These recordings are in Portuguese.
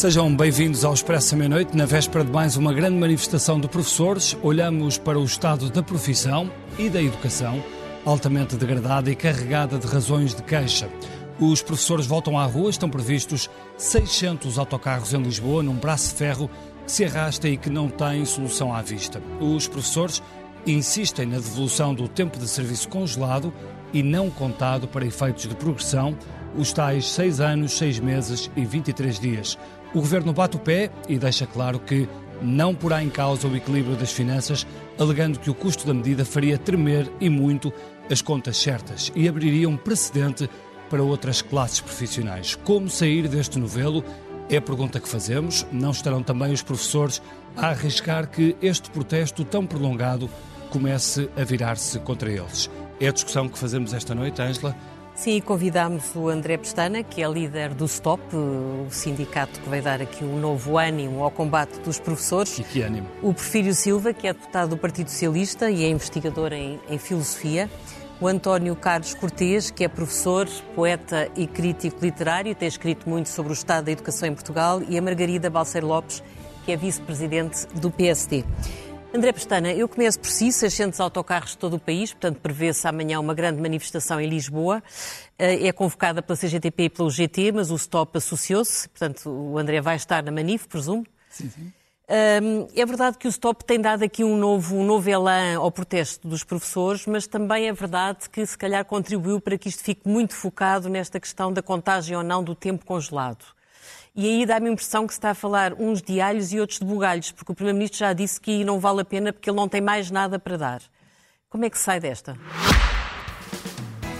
Sejam bem-vindos ao Expresso Meia-Noite. Na véspera de mais uma grande manifestação de professores, olhamos para o estado da profissão e da educação, altamente degradada e carregada de razões de queixa. Os professores voltam à rua, estão previstos 600 autocarros em Lisboa, num braço de ferro que se arrasta e que não tem solução à vista. Os professores insistem na devolução do tempo de serviço congelado e não contado para efeitos de progressão, os tais 6 anos, 6 meses e 23 dias. O governo bate o pé e deixa claro que não porá em causa o equilíbrio das finanças, alegando que o custo da medida faria tremer e muito as contas certas e abriria um precedente para outras classes profissionais. Como sair deste novelo? É a pergunta que fazemos. Não estarão também os professores a arriscar que este protesto tão prolongado comece a virar-se contra eles? É a discussão que fazemos esta noite, Ângela. Sim, e convidámos o André Pestana, que é líder do STOP, o sindicato que vai dar aqui um novo ânimo ao combate dos professores. E que ânimo. O Porfírio Silva, que é deputado do Partido Socialista e é investigador em, em filosofia. O António Carlos Cortês, que é professor, poeta e crítico literário, tem escrito muito sobre o estado da educação em Portugal. E a Margarida Balseiro Lopes, que é vice-presidente do PSD. André Pestana, eu começo por si, 600 autocarros de todo o país, portanto prevê-se amanhã uma grande manifestação em Lisboa. Eh, é convocada pela CGTP e pelo GT, mas o STOP associou-se, portanto o André vai estar na manif, presumo. Sim, sim. É verdade que o STOP tem dado aqui um novo, um novo elan ao protesto dos professores, mas também é verdade que se calhar contribuiu para que isto fique muito focado nesta questão da contagem ou não do tempo congelado. E aí dá-me a impressão que se está a falar uns de alhos e outros de bugalhos, porque o Primeiro-Ministro já disse que não vale a pena porque ele não tem mais nada para dar. Como é que sai desta?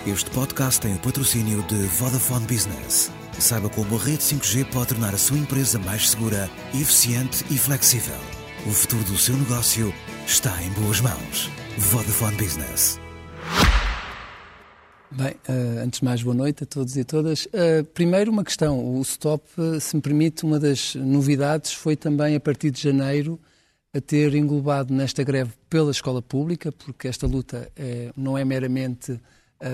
Este podcast tem o patrocínio de Vodafone Business. Saiba como a rede 5G pode tornar a sua empresa mais segura, eficiente e flexível. O futuro do seu negócio está em boas mãos. Vodafone Business. Bem, uh, antes de mais, boa noite a todos e a todas. Uh, primeiro, uma questão. O STOP, uh, se me permite, uma das novidades foi também, a partir de janeiro, a ter englobado nesta greve pela escola pública, porque esta luta é, não é meramente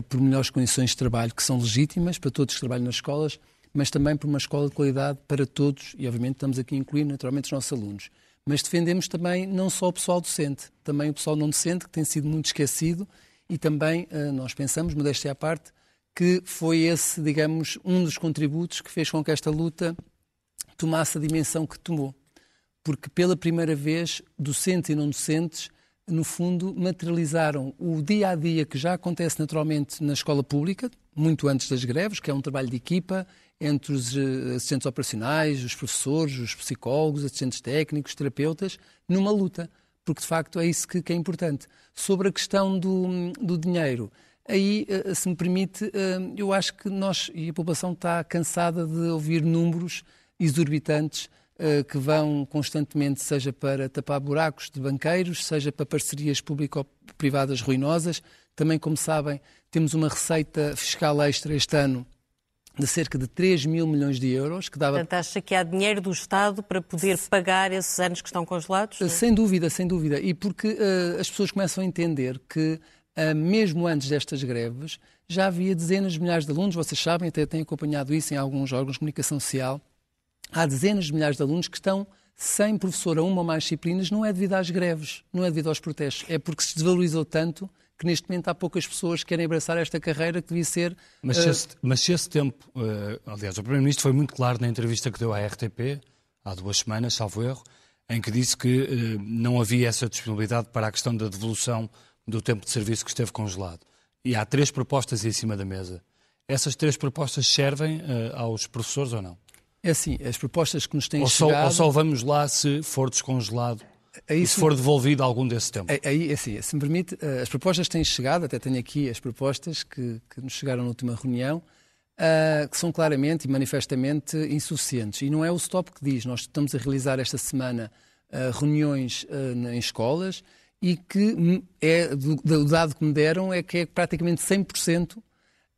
por melhores condições de trabalho, que são legítimas para todos que trabalham nas escolas, mas também por uma escola de qualidade para todos, e obviamente estamos aqui a incluir naturalmente os nossos alunos. Mas defendemos também não só o pessoal docente, também o pessoal não docente, que tem sido muito esquecido e também eh, nós pensamos, modéstia à parte, que foi esse, digamos, um dos contributos que fez com que esta luta tomasse a dimensão que tomou. Porque pela primeira vez, docentes e não docentes, no fundo, materializaram o dia a dia que já acontece naturalmente na escola pública, muito antes das greves, que é um trabalho de equipa entre os eh, assistentes operacionais, os professores, os psicólogos, assistentes técnicos, terapeutas, numa luta porque de facto é isso que, que é importante. Sobre a questão do, do dinheiro, aí, eh, se me permite, eh, eu acho que nós e a população está cansada de ouvir números exorbitantes eh, que vão constantemente, seja para tapar buracos de banqueiros, seja para parcerias público-privadas ruinosas. Também, como sabem, temos uma receita fiscal extra este ano de cerca de 3 mil milhões de euros. Que dava... Portanto, acha que há dinheiro do Estado para poder pagar esses anos que estão congelados? Sem dúvida, sem dúvida. E porque uh, as pessoas começam a entender que, uh, mesmo antes destas greves, já havia dezenas de milhares de alunos, vocês sabem, até têm acompanhado isso em alguns órgãos de comunicação social, há dezenas de milhares de alunos que estão sem professor a uma ou mais disciplinas, não é devido às greves, não é devido aos protestos, é porque se desvalorizou tanto que neste momento há poucas pessoas que querem abraçar esta carreira que devia ser. Mas se, uh... esse, mas se esse, tempo, uh, aliás, o Primeiro-Ministro foi muito claro na entrevista que deu à RTP, há duas semanas, salvo erro, em que disse que uh, não havia essa disponibilidade para a questão da devolução do tempo de serviço que esteve congelado. E há três propostas em cima da mesa. Essas três propostas servem aos professores ou não? É assim, as propostas que nos têm ou só, chegado... Ou só vamos lá se for descongelado aí, se for devolvido algum desse tempo. Aí, assim, se me permite, eh, as propostas têm chegado, até tenho aqui as propostas que, que nos chegaram na última reunião, uh, que são claramente e manifestamente insuficientes. E não é o STOP que diz, nós estamos a realizar esta semana uh, reuniões uh, em escolas e que é, do, do dado que me deram é que é praticamente 100%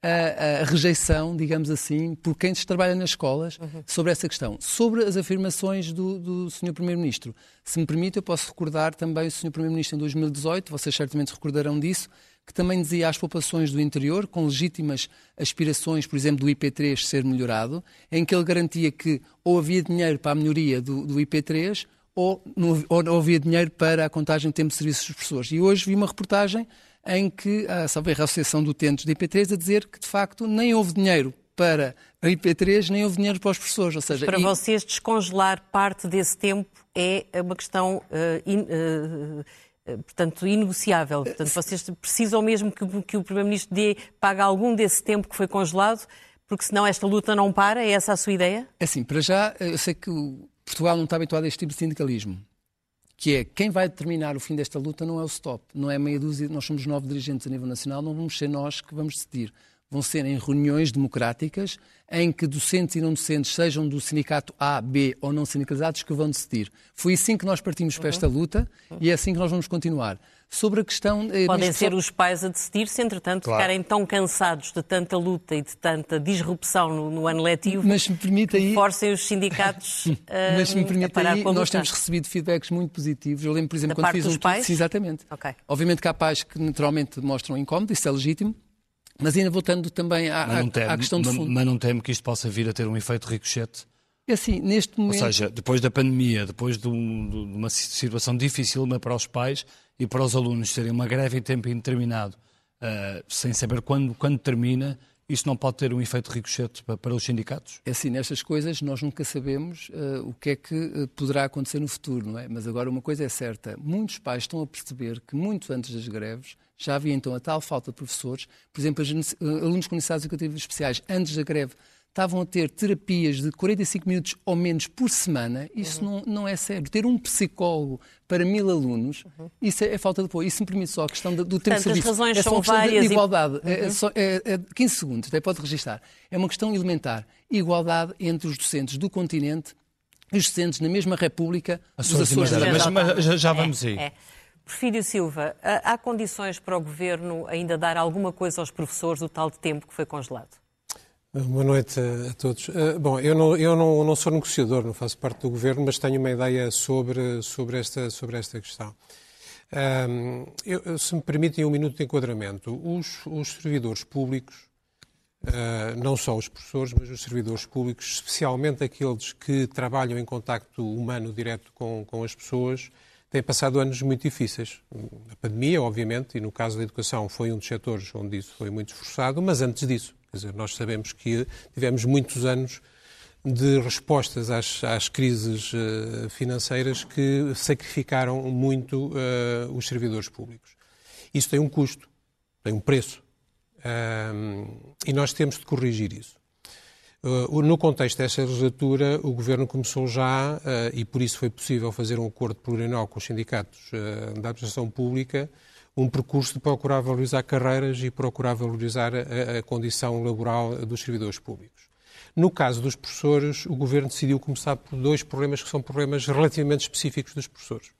a, a, rejeição, digamos assim, por quem trabalha nas escolas uhum. sobre essa questão. Sobre as afirmações do, do Sr. Primeiro-Ministro, se me permite, eu posso recordar também o Sr. Primeiro-Ministro em 2018, vocês certamente recordarão disso, que também dizia às populações do interior, com legítimas aspirações, por exemplo, do IP3 ser melhorado, em que ele garantia que ou havia dinheiro para a melhoria do, do IP3 ou não, ou não havia dinheiro para a contagem de tempo de serviço dos professores. E hoje vi uma reportagem em que a, a Associação de Utentes do IP3 a dizer que, de facto, nem houve dinheiro para a IP3, nem houve dinheiro para os professores. Ou seja, para e... vocês, descongelar parte desse tempo é uma questão uh, in, uh, portanto, inegociável. Portanto, vocês precisam mesmo que, que o Primeiro-Ministro dê, pague algum desse tempo que foi congelado, porque senão esta luta não para? É essa a sua ideia? É assim, para já, eu sei que Portugal não está habituado a este tipo de sindicalismo que é quem vai determinar o fim desta luta não é o stop, não é meia dúzia, nós somos nove dirigentes a nível nacional, não vamos ser nós que vamos decidir. Vão ser em reuniões democráticas em que docentes e não docentes, sejam do sindicato A, B ou não sindicalizados, que vão decidir. Foi assim que nós partimos para esta luta e é assim que nós vamos continuar. Sobre a questão. Eh, Podem ser os pais a decidir, se entretanto claro. ficarem tão cansados de tanta luta e de tanta disrupção no, no ano letivo, mas me permite aí... forcem os sindicatos a, mas me permite parar aí, Nós temos recebido feedbacks muito positivos. Eu lembro, por exemplo, da quando fiz dos um. Pais? Sim, exatamente. Okay. Obviamente que há pais que naturalmente mostram incómodo, isso é legítimo. Mas ainda voltando também à, à, à questão de fundo. Mas não temo que isto possa vir a ter um efeito ricochete? É assim, neste momento... Ou seja, depois da pandemia, depois de, um, de uma situação difícil para os pais e para os alunos terem uma greve em tempo indeterminado, uh, sem saber quando, quando termina, isso não pode ter um efeito ricochete para, os sindicatos? É assim, nestas coisas nós nunca sabemos uh, o que é que uh, poderá acontecer no futuro, não é? Mas agora uma coisa é certa, muitos pais estão a perceber que muito antes das greves já havia então a tal falta de professores. Por exemplo, uh, alunos com necessidades educativas especiais, antes da greve, estavam a ter terapias de 45 minutos ou menos por semana, isso uhum. não, não é sério. Ter um psicólogo para mil alunos, uhum. isso é, é, falta de apoio. Isso me permite só a questão do, tempo de serviço. As razões é são só várias. De igualdade. E... É, é, só, é, é 15 segundos, até pode registrar. É uma questão elementar. Igualdade entre os docentes do continente e os docentes na mesma República dos Açores. Mas, mas já, já vamos aí. É, Porfírio Silva, há condições para o Governo ainda dar alguma coisa aos professores do tal de tempo que foi congelado? Boa noite a todos. Eh, bom, eu, não, eu não, não, sou negociador, não faço parte do governo, mas tenho uma ideia sobre, sobre, esta, sobre esta questão. Um, eu, se me permitem um minuto de enquadramento, os, os servidores públicos, uh, não só os professores, mas os servidores públicos, especialmente aqueles que trabalham em contacto humano direto com, com as pessoas, têm passado anos muito difíceis. A pandemia, obviamente, e no caso da educação foi um dos setores onde isso foi muito esforçado, mas antes disso Quer dizer, nós sabemos que tivemos muitos anos de respostas às, às crises uh, financeiras que sacrificaram muito uh, os servidores públicos. Isso tem um custo, tem um preço. e nós temos de corrigir isso. Uh, no contexto desta legislatura, o Governo começou já, e por isso foi possível fazer um acordo plurianual com os sindicatos da administração pública, um percurso de procurar valorizar carreiras e procurar valorizar a, a condição laboral dos servidores públicos. No caso dos professores, o Governo decidiu começar por dois problemas que são problemas relativamente específicos dos professores.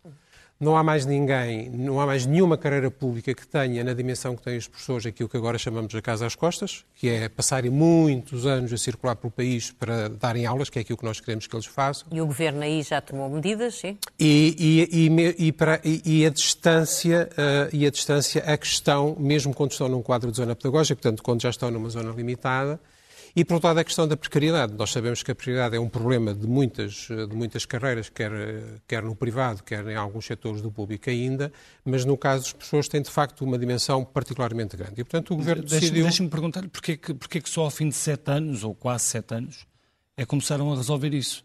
Não há mais ninguém, não há mais nenhuma carreira pública que tenha, na dimensão que têm os professores, aquilo que agora chamamos de casa às costas, que é passarem muitos anos a circular pelo país para darem aulas, que é aquilo que nós queremos que eles façam. E o Governo aí já tomou medidas, sim? E, e, e, e, para, e a distância, uh, e a distância, a questão, mesmo quando estão num quadro de zona pedagógica, portanto, quando já estão numa zona limitada, e, por outro lado, a questão da precariedade. Nós sabemos que a precariedade é um problema de muitas, de muitas carreiras, quer, quer no privado, quer em alguns setores do público ainda, mas no caso das pessoas tem, de facto, uma dimensão particularmente grande. E, portanto, o Governo decidiu... Deixe-me perguntar-lhe porquê que, porquê que só ao fim de sete anos, ou quase sete anos, é que começaram a resolver isso?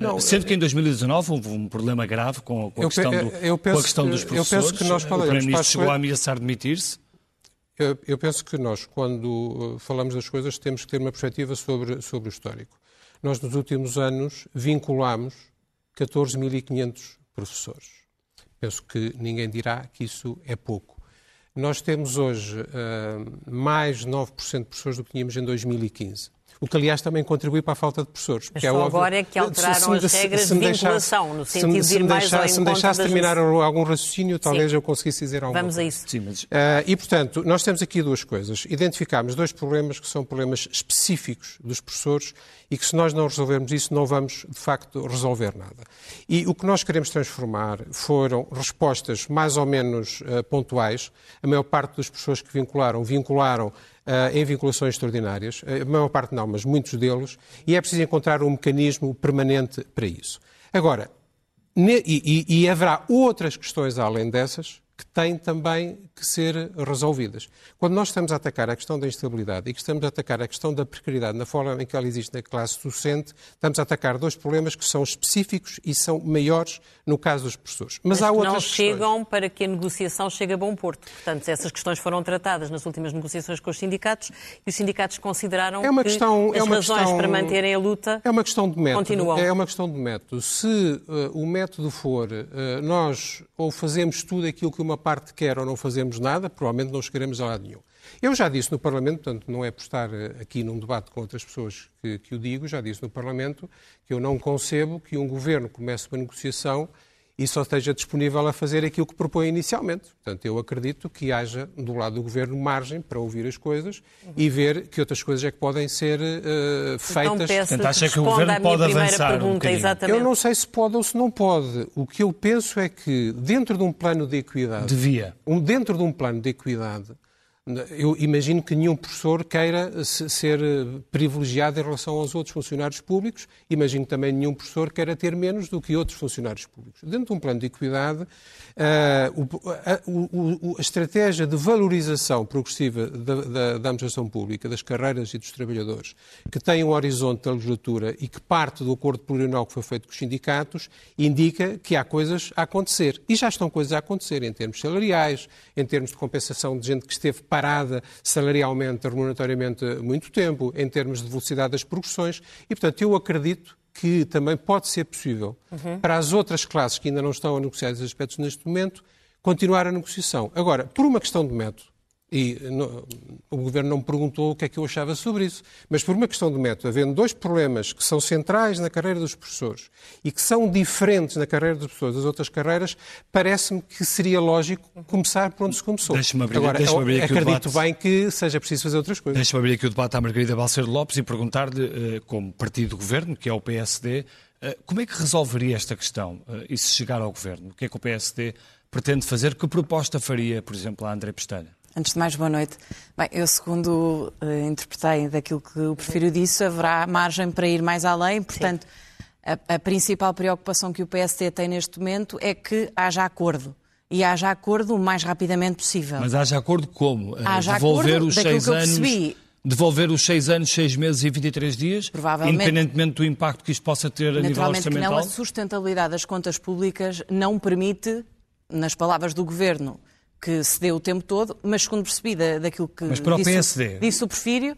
Não, Sendo que em 2019 houve um problema grave com, com a, questão, do, com a questão dos professores. Eu penso que nós o Primeiro-Ministro chegou a ameaçar demitir-se. Eu, eu, penso que nós, quando uh, falamos das coisas, temos que ter uma perspectiva sobre, sobre o histórico. Nós, nos últimos anos, vinculamos 14.500 professores. Penso que ninguém dirá que isso é pouco. Nós temos hoje uh, mais 9% de professores do que tínhamos em 2015. O que aliás também contribui para a falta de professores. Mas é óbvio, agora é que alteraram as regras de vinculação, no sentido se, de ir mais deixar, ao Se me deixasse terminar algum raciocínio, talvez Sim. eu conseguisse dizer alguma Vamos coisa. a isso. Sim, mas... uh, e, portanto, nós temos aqui duas coisas. Identificámos dois problemas que são problemas específicos dos professores e que se nós não resolvermos isso, não vamos, de facto, resolver nada. E o que nós queremos transformar foram respostas mais ou menos uh, pontuais. A maior parte das pessoas que vincularam, vincularam em vinculações extraordinárias. A maior parte não, mas muitos deles. E é preciso encontrar um mecanismo permanente para isso. Agora, e, e, e haverá outras questões além dessas que têm também que ser resolvidas. Quando nós estamos a atacar a questão da instabilidade e que estamos a atacar a questão da precariedade na forma em que ela existe na classe docente, estamos a atacar dois problemas que são específicos e são maiores no caso dos professores. Mas, Mas há que outras não questões. chegam para que a negociação chegue a bom porto. Portanto, essas questões foram tratadas nas últimas negociações com os sindicatos e os sindicatos consideraram É uma que questão- as é uma razões questão- para manterem a luta É uma questão de método. Continuam. É uma questão de método. Se uh, o método for uh, nós ou fazemos tudo aquilo que uma parte quer ou não fazemos nada, provavelmente não chegaremos a lado nenhum. Eu já disse no Parlamento, portanto, não é por estar uh, aqui num debate com outras pessoas que, que o digo, já disse no Parlamento que eu não concebo que um governo comece uma negociação e só esteja disponível a fazer aquilo que propõe inicialmente. Portanto, eu acredito que haja do lado do governo margem para ouvir as coisas e ver que outras coisas é que podem ser uh, feitas. Então peço Portanto, acha que que o governo pode avançar um pergunta, bocadinho? exatamente. Eu não sei se pode ou se não pode. O que eu penso é que, dentro de um plano de equidade, Devia. um- dentro de um plano de equidade, eu imagino que nenhum professor queira se- ser eh, privilegiado em relação aos outros funcionários públicos. Imagino também nenhum professor queira ter menos do que outros funcionários públicos. Dentro de um plano de equidade, o- a, estratégia de valorização progressiva da- da administração pública, das carreiras e dos trabalhadores, que tem um horizonte da legislatura e que parte do acordo plurianual que foi feito com os sindicatos, indica que há coisas a acontecer. E já estão coisas a acontecer em termos salariais, em termos de compensação de gente que esteve parada salarialmente, remuneratoriamente, muito tempo, em termos de velocidade das progressões. E, portanto, eu acredito que também pode ser possível para as outras classes que ainda não estão a negociar esses aspectos neste momento, continuar a negociação. Agora, por uma questão de método, e no- o Governo não me perguntou o que é que eu achava sobre isso, mas por uma questão de método, havendo dois problemas que são centrais na carreira dos professores e que são diferentes na carreira dos professores das outras carreiras, parece-me que seria lógico começar por onde se começou. Deixa-me abrir- Agora, deixa-me eu abrir aqui o acredito debate. bem que seja preciso fazer outras coisas. Deixa-me abrir aqui o debate à Margarida Balcer Lopes e perguntar-lhe, eh, como partido do governo, que é o PSD, eh, como é que resolveria esta questão eh, e se chegar ao governo? O que é que o PSD pretende fazer? Que proposta faria, por exemplo, a André Pestana? Antes de mais, boa noite. Bem, eu, segundo eh, interpretei daquilo que o Prefiro disse, haverá margem para ir mais além. Portanto, a, a principal preocupação que o PSD tem neste momento é que haja acordo. E haja acordo o mais rapidamente possível. Mas haja acordo como? Eh, Haja devolver acordo os seis que eu anos. percebi. Devolver os seis anos, seis meses e 23 dias, independentemente do impacto que isto possa ter a nível Naturalmente que orçamental? não, a sustentabilidade das contas públicas não permite, nas palavras do Governo, que se dê o tempo todo, mas segundo percebi da- daquilo que Mas para o disse, PSD? disse o Porfírio,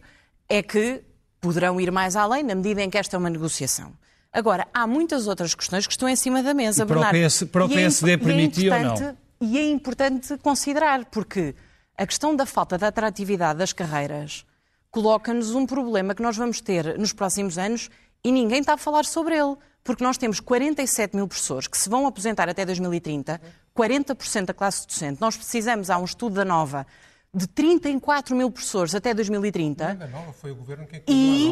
é que poderão ir mais além na medida em que esta é uma negociação. Agora, há muitas outras questões que estão em cima da mesa, E para o Bernardo. PS para o é PSD é permitia ou não? E é importante considerar, porque a questão da falta de atratividade das carreiras coloca-nos um problema que nós vamos ter nos próximos anos e ninguém está a falar sobre ele. Porque nós temos 47 mil professores que se vão aposentar até 2030, 40% da classe docente. Nós precisamos, há um estudo da Nova, de 34 mil professores até 2030. Foi o Governo quem E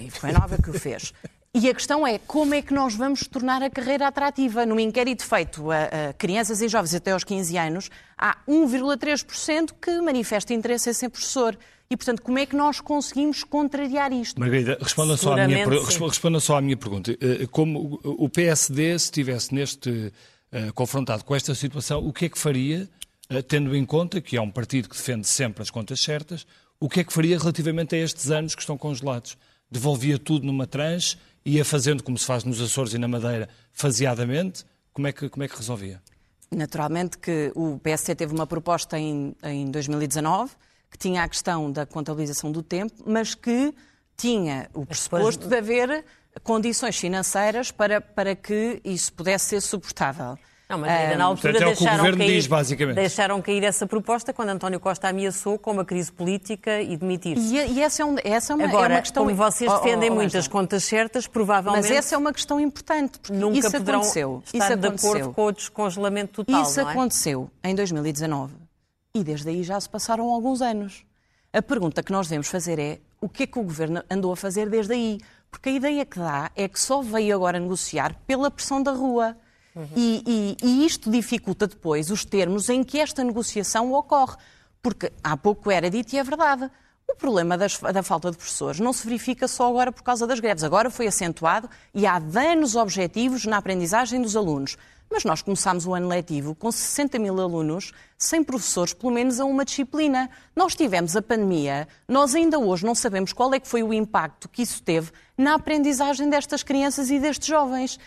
e foi a Nova que o fez. E a questão é como é que nós vamos tornar a carreira atrativa. No inquérito feito a, a crianças e jovens até aos 15 anos, há 1,3% que manifesta interesse em ser professor. E, portanto, como é que nós conseguimos contrariar isto? Margarida, responda só, à minha, responda só à minha pergunta. Eh, Como o PSD, se estivesse neste, eh, confrontado com esta situação, o que é que faria, eh, tendo em conta que é um partido que defende sempre as contas certas, o que é que faria relativamente a estes anos que estão congelados? Devolvia tudo numa tranche, ia fazendo como se faz nos Açores e na Madeira, faseadamente? Como é que, como é que resolvia? Naturalmente que o PSD teve uma proposta em, em 2019 que tinha a questão da contabilização do tempo, mas que tinha o depois- pressuposto de haver condições financeiras para, para que isso pudesse ser suportável. Não, mas ainda na altura Portanto, é deixaram, cair, diz, basicamente. deixaram cair essa proposta quando António Costa ameaçou com uma crise política e demitir-se. E, e, essa, é, um, essa é, uma, Agora, é uma questão... como vocês defendem oh, oh, muitas contas certas, provavelmente... Mas essa é uma questão importante, porque nunca isso poderão aconteceu. estar isso de acordo com o descongelamento total, Isso é? aconteceu em 2019 e desde aí já se passaram alguns anos. A pergunta que nós devemos fazer é o que é que o Governo andou a fazer desde aí? Porque a ideia que dá é que só veio agora negociar pela pressão da rua. Uhum. E, e, e isto dificulta depois os termos em que esta negociação ocorre. Porque há pouco era dito e é verdade. O problema das, da falta de professores não se verifica só agora por causa das greves. Agora foi acentuado e há danos objetivos na aprendizagem dos alunos. Mas nós começámos o ano letivo com 60 mil alunos, sem professores, pelo menos a uma disciplina. Nós tivemos a pandemia, nós ainda hoje não sabemos qual é que foi o impacto que isso teve na aprendizagem destas crianças e destes jovens.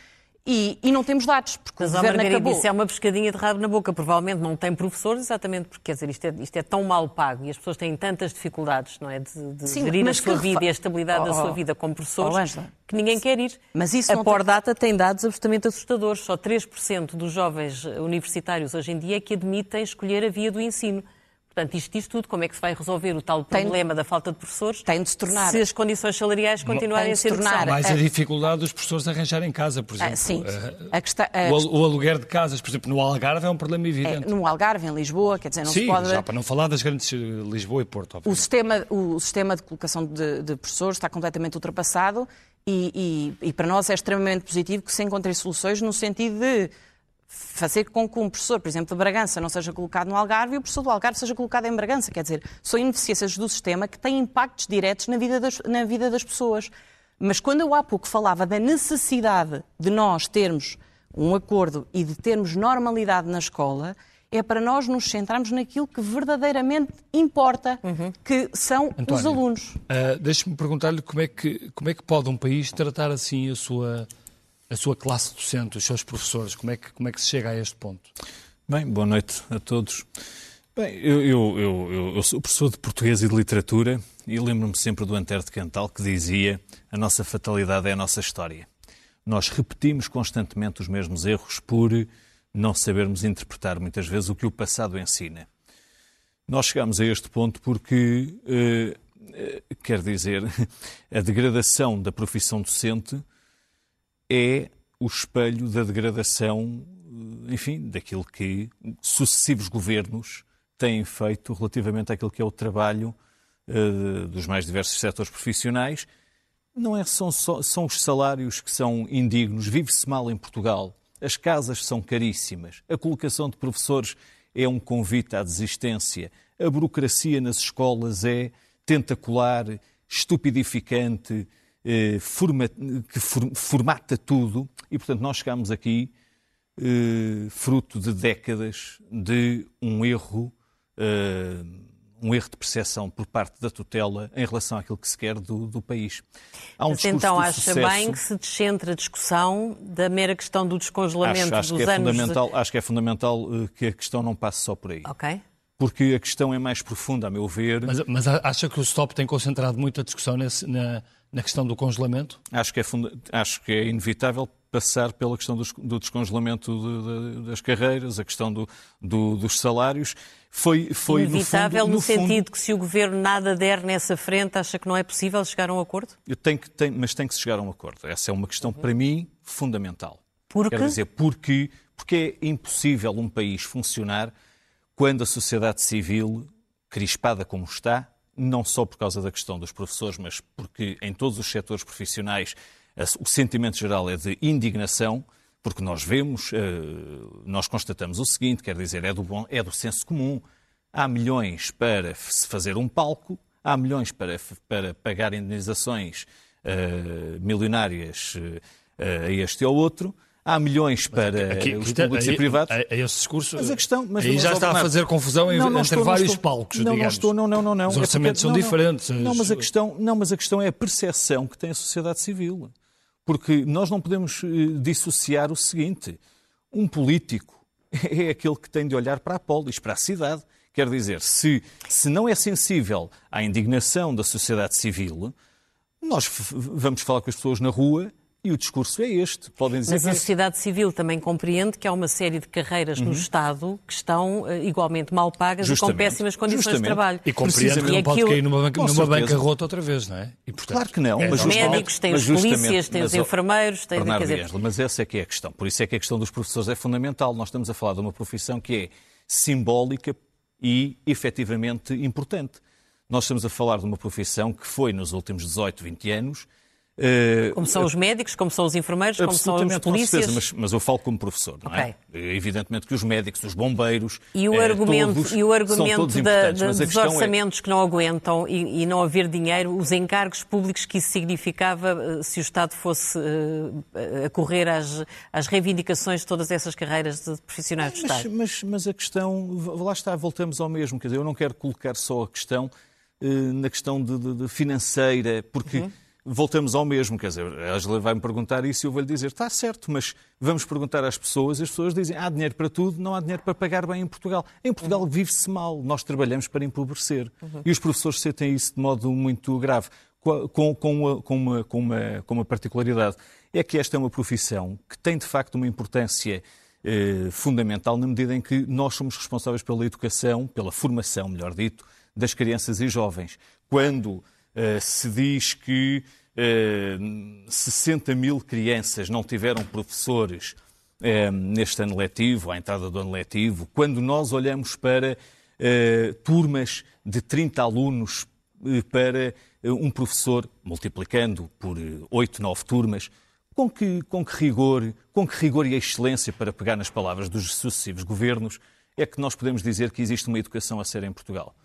E, e, não temos dados, porque Mas, o governo Margarida, acabou. isso é uma pescadinha de rabo na boca. Provavelmente não tem professores, exatamente porque, quer dizer, isto é, isto é tão mal pago e as pessoas têm tantas dificuldades, não é, de, de Sim, gerir a sua vida e a estabilidade oh, da sua oh, vida como professores, oh, que ninguém quer ir. Mas isso a Pordata tem... tem dados absolutamente assustadores. Só 3% dos jovens universitários hoje em dia é que admitem escolher a via do ensino. Portanto, isto diz tudo. Como é que se vai resolver o tal problema tem, da falta de professores tem de se, tornar, se as condições salariais continuarem a ser tornar, Mais a dificuldade dos professores arranjarem casa, por exemplo. Ah, sim. A, a questão, a, o, aluguer de casas, por exemplo, no Algarve é um problema evidente. É, no Algarve, em Lisboa, quer dizer, não sim, se pode... já para não falar das grandes eh, Lisboa e Porto. O sistema, o sistema de colocação de, de professores está completamente ultrapassado e, e, e para nós é extremamente positivo que se encontrem soluções no sentido de fazer com que um professor, por exemplo, de Bragança não seja colocado no Algarve e o professor do Algarve seja colocado em Bragança. Quer dizer, são ineficiências do sistema que têm impactos diretos na vida das, na vida das pessoas. Mas quando eu há pouco falava da necessidade de nós termos um acordo e de termos normalidade na escola, é para nós nos centrarmos naquilo que verdadeiramente importa, uhum. que são António, os alunos. Uh, Deixe-me perguntar-lhe como, é que, como é que pode um país tratar assim a sua a sua classe docente, os seus professores? Como é que, como é que se chega a este ponto? Bem, boa noite a todos. Bem, eu, eu, eu, eu sou professor de português e de literatura e lembro-me sempre do Antero de Cantal que dizia a nossa fatalidade é a nossa história. Nós repetimos constantemente os mesmos erros por não sabermos interpretar muitas vezes o que o passado ensina. Nós chegamos a este ponto porque, eh, eh quer dizer, a degradação da profissão docente é o espelho da degradação, eh, enfim, daquilo que sucessivos governos têm feito relativamente àquilo que é o trabalho uh, dos mais diversos setores profissionais. Não é, são, são os salários que são indignos, vive-se mal em Portugal, as casas são caríssimas, a colocação de professores é um convite à desistência, a burocracia nas escolas é tentacular, estupidificante, eh, que formata tudo e, portanto, nós chegamos aqui eh, fruto de décadas de um erro, eh, um erro de percepção por parte da tutela em relação àquilo que se quer do, do país. Há um Mas então acha sucesso... bem que se descentre a discussão da mera questão do descongelamento acho, acho dos que é anos... Fundamental, Acho que é fundamental que a questão não passe só por aí. Ok porque a questão é mais profunda, a meu ver. Mas, mas acha que o STOP tem concentrado muito a discussão nesse, na, na questão do congelamento? Acho que é, funda... Acho que é inevitável passar pela questão do, do descongelamento de, de, das carreiras, a questão do, do, dos salários. Foi, foi inevitável no, fundo, no, no sentido fundo... que se o governo nada der nessa frente, acha que não é possível chegar a um acordo? Eu tenho que, tenho, mas tem que se chegar a um acordo. Essa é uma questão, para mim, fundamental. Por quê? Quer dizer, porque, porque é impossível um país funcionar quando a sociedade civil, crispada como está, não só por causa da questão dos professores, mas porque em todos os setores profissionais o sentimento geral é de indignação, porque nós vemos, eh, nós constatamos o seguinte, quer dizer, é do, bom, é do senso comum. Há milhões para se fazer um palco, há milhões para, para pagar indenizações uh, milionárias uh, a este ou outro, há milhões para aqui, os públicos e privados. É, esse discurso. Mas a questão. Mas aí já está a fazer confusão não, não entre estou, vários estou, palcos. Não, não estou, não, não, não. não. Os orçamentos é porque, são diferentes. Não, mas a questão, não, mas a questão é a percepção que tem a sociedade civil. Porque nós não podemos eh, dissociar o seguinte: um político é aquele que tem de olhar para a polis, para a cidade. Quer dizer, se, se não é sensível à indignação da sociedade civil, nós vamos falar com as pessoas na rua E o discurso é este. Podem dizer Mas a que... sociedade civil também compreende que há uma série de carreiras no Estado que estão uh, igualmente mal pagas Justamente. e com péssimas condições Justamente. de trabalho. E compreende que E não pode cair numa, banca, numa bancarrota outra vez, não é? E, portanto, Claro que não, é mas Os médicos, têm os polícias, têm os enfermeiros, têm... Bernardo quer dizer, Ângela, mas essa é que é a questão. Por isso é que a questão dos professores é fundamental. Nós estamos a falar de uma profissão que é simbólica e efetivamente importante. Nós estamos a falar de uma profissão que foi, nos últimos 18, 20 anos, Como são os médicos, como são os enfermeiros, como são os polícias. certeza, mas, mas eu falo como professor, não é? Evidentemente que os médicos, os bombeiros. E o eh, argumento, todos e o argumento da- da- dos é- orçamentos que não aguentam e, e não haver dinheiro, os encargos públicos que isso significava eh, se o Estado fosse eh, a correr às, às reivindicações de todas essas carreiras de profissionais do Mas, Estado. mas, mas a questão, lá está, voltamos ao mesmo. Quer dizer, eu não quero colocar só a questão eh, na questão de, de- de financeira, porque Uhum. Voltamos ao mesmo. Quer dizer, a Angela vai-me perguntar isso e eu vou-lhe dizer, está certo, mas vamos perguntar às pessoas, e as pessoas dizem, há dinheiro para tudo, não há dinheiro para pagar bem em Portugal. Em Portugal Uhum. vive-se mal, nós trabalhamos para empobrecer. E os professores sentem isso de modo muito grave. Com, com, com uma, com, uma, com, uma, particularidade. É que esta é uma profissão que tem, de facto, uma importância eh, fundamental na medida em que nós somos responsáveis pela educação, pela formação, melhor dito, das crianças e jovens. Quando eh, se diz que 60 mil crianças não tiveram professores eh, neste ano letivo, à entrada do ano letivo, quando nós olhamos para eh, turmas de 30 alunos eh, para eh, um professor, multiplicando por eh, 8, 9 turmas, com que, com que rigor, com que rigor e excelência, para pegar nas palavras dos sucessivos governos, é que nós podemos dizer que existe uma educação a ser em Portugal?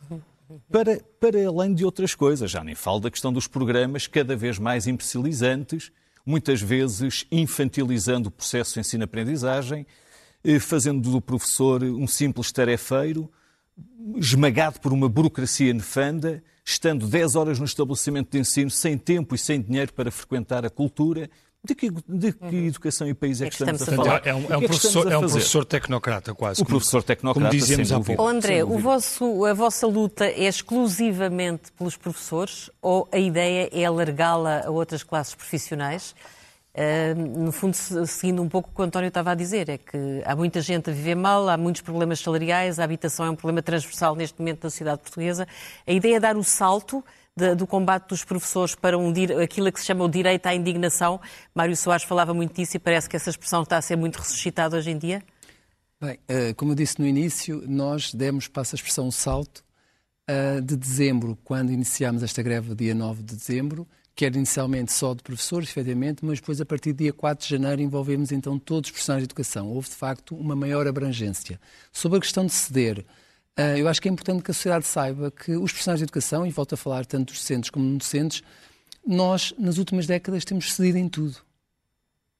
Para, para além de outras coisas, já nem falo da questão dos programas cada vez mais imbecilizantes, muitas vezes infantilizando o processo de ensino-aprendizagem, eh, fazendo do professor um simples tarefeiro, esmagado por uma burocracia nefanda, estando 10 horas no estabelecimento de ensino, sem tempo e sem dinheiro para frequentar a cultura. De que, de que educação e país é que, É que estamos, estamos a falar? É um, é um é professor, é um professor tecnocrata, quase. O como- professor tecnocrata, Como dizíamos há pouco. Oh, André, o vosso, a vossa luta é exclusivamente pelos professores ou a ideia é alargá-la a outras classes profissionais? Ah, no fundo, se- seguindo um pouco o que o António estava a dizer, é que há muita gente a viver mal, há muitos problemas salariais, a habitação é um problema transversal neste momento na sociedade portuguesa. A ideia é dar o salto de- do combate dos professores para um, aquilo que se chama o direito à indignação. Mário Soares falava muito disso e parece que essa expressão está a ser muito ressuscitada hoje em dia. Bem, eh, como eu disse no início, nós demos, passa a expressão, um salto eh, de dezembro, quando iniciámos esta greve, dia 9 de dezembro, que era inicialmente só de professores, efetivamente, mas depois, a partir do dia 4 de janeiro, envolvemos então todos os profissionais de educação. Houve, de facto, uma maior abrangência. Sobre a questão de ceder, eu acho que é importante que a sociedade saiba que os profissionais de educação, e volto a falar tanto dos docentes como não docentes, nós, nas últimas décadas, temos cedido em tudo.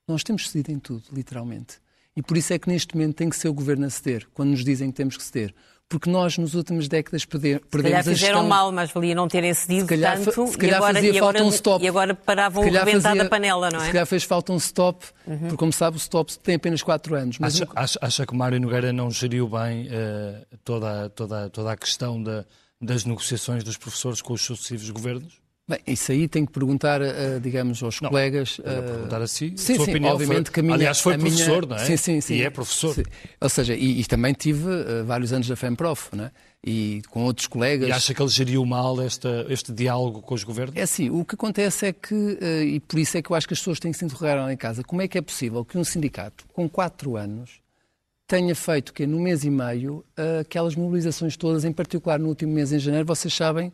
Nós temos cedido em tudo, literalmente. E por isso é que neste momento tem que ser o governo a ceder, quando nos dizem que temos que ceder. Porque nós, nas últimas décadas, perde- Se perdemos calhar a fizeram gestão... mal, mas valia não terem cedido Se calhar, tanto se calhar e, agora, fazia e, agora, falta um stop. e agora paravam Se o calhar rebentar da panela, não é? Se calhar fez falta um stop, porque como sabe o stop tem apenas 4 anos. Mas Acha, um- acha, acha que Mário Nogueira não geriu bem eh, toda, toda, toda a questão da- das negociações dos professores com os sucessivos governos? Bem, isso aí tem que perguntar, eh, digamos, aos Não, colegas. Eh, perguntar a si, Sim, sua sim, opinião obviamente foi- que a minha... Aliás, foi a minha- professor, não é? Sim, sim, sim. E é professor. Sim. Ou seja, e, e também tive eh, vários anos da FEMPROF, não é? E com outros colegas... E acha que ele geriu mal esta, este diálogo com os governos? É assim, o que acontece é que, eh, e por isso é que eu acho que as pessoas têm que se interrogar lá em casa, como é que é possível que um sindicato com quatro anos tenha feito que no mês e meio aquelas mobilizações todas, em particular no último mês em janeiro, vocês sabem,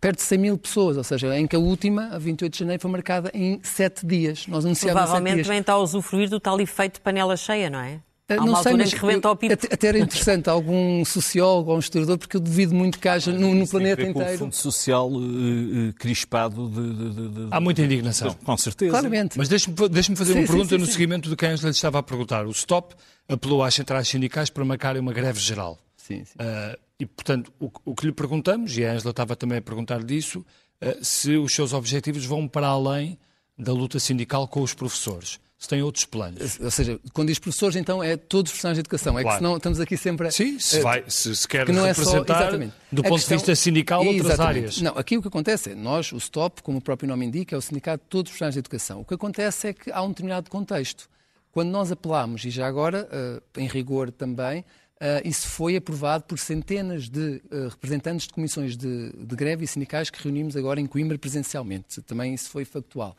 perto de 100 mil pessoas, ou seja, em que a última, a 28 de janeiro, foi marcada em sete dias. Nós sete Provavelmente também está a usufruir do tal efeito de panela cheia, não é? Ah, Há uma altura mas eu- o pipo. Até, até era interessante algum sociólogo ou um historiador, porque eu duvido muito que haja no, no Isso tem a planeta ver com o inteiro. fundo social eh, crispado de, de- de- de- Há muita indignação. Com certeza. Claramente. Mas deixe-me deixe fazer Sim, uma pergunta sim, no sim. seguimento do que a Angela lhe estava a perguntar. O STOP apelou às centrais sindicais para marcarem uma greve geral. Sim, sim. Ah, e, portanto, o, o que lhe perguntamos, e a Angela estava também a perguntar disso, ah, se os seus objetivos vão para além da luta sindical com os professores. se tem outros planos. Ou seja, quando diz professores, então é todos os profissionais de educação. É claro. que senão estamos aqui sempre a... Sim, se, vai, se, se quer não representar é só, do ponto questão, de vista sindical outras exatamente. áreas. Não, aqui o que acontece é, nós, o STOP, como o próprio nome indica, é o Sindicato de Todos os Profissionais de Educação. O que acontece é que há um determinado contexto. Quando nós apelamos, e já agora, em rigor também, Uh, isso foi aprovado por centenas de uh, representantes de comissões de, de, greve e sindicais que reunimos agora em Coimbra presencialmente. Também isso foi factual.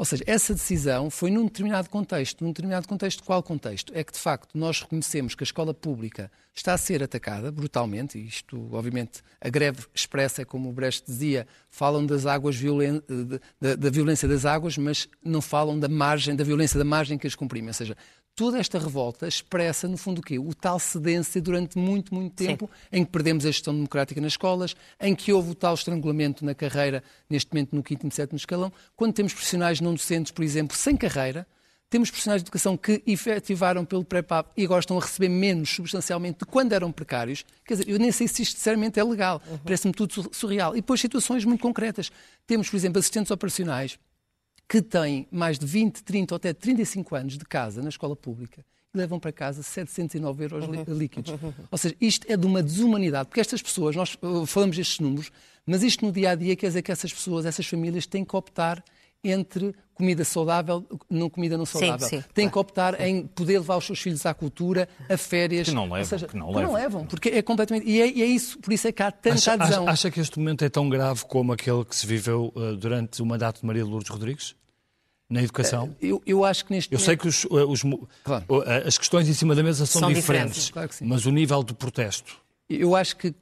Ou seja, essa decisão foi num determinado contexto. Num determinado contexto, qual contexto? É que, de facto, nós reconhecemos que a escola pública está a ser atacada brutalmente, isto, obviamente, a greve expressa, como o Brecht dizia, falam das águas violen da, da, violência das águas, mas não falam da margem, da violência da margem que as comprime. Ou seja, toda esta revolta expressa, no fundo, o quê? O tal cedência durante muito, muito tempo Sim. em que perdemos a gestão democrática nas escolas, em que houve o tal estrangulamento na carreira, neste momento no quinto e sétimo escalão, quando temos profissionais não docentes, por exemplo, sem carreira, temos profissionais de educação que efetivaram pelo pré-PAP e agora estão a receber menos substancialmente de quando eram precários. Quer dizer, eu nem sei se isto sinceramente é legal. Uhum. Parece-me tudo surreal. E depois situações muito concretas. Temos, por exemplo, assistentes operacionais que têm mais de 20, 30 ou até 35 anos de casa na escola pública e levam para casa 709 euros uhum. líquidos. Ou seja, isto é de uma desumanidade, porque estas pessoas, nós uh, falamos estes números, mas isto no dia a dia quer dizer que essas pessoas, essas famílias têm que optar entre comida saudável não comida não saudável. Sim, sim, Tem claro. que optar em poder levar os seus filhos à cultura, a férias. Que não levam. Seja, que não, que levam. não levam. Porque é completamente. E é, e é, isso, por isso é que há tanta acha, adesão. Acha, acha, que este momento é tão grave como aquele que se viveu uh, durante o mandato de Maria Lourdes Rodrigues? Na educação? Eh, eu, eu acho que neste Eu sei que os, eh, os, claro. Eh, as questões em cima da mesa são, são diferentes, diferentes. Claro mas o nível do protesto... Eu acho que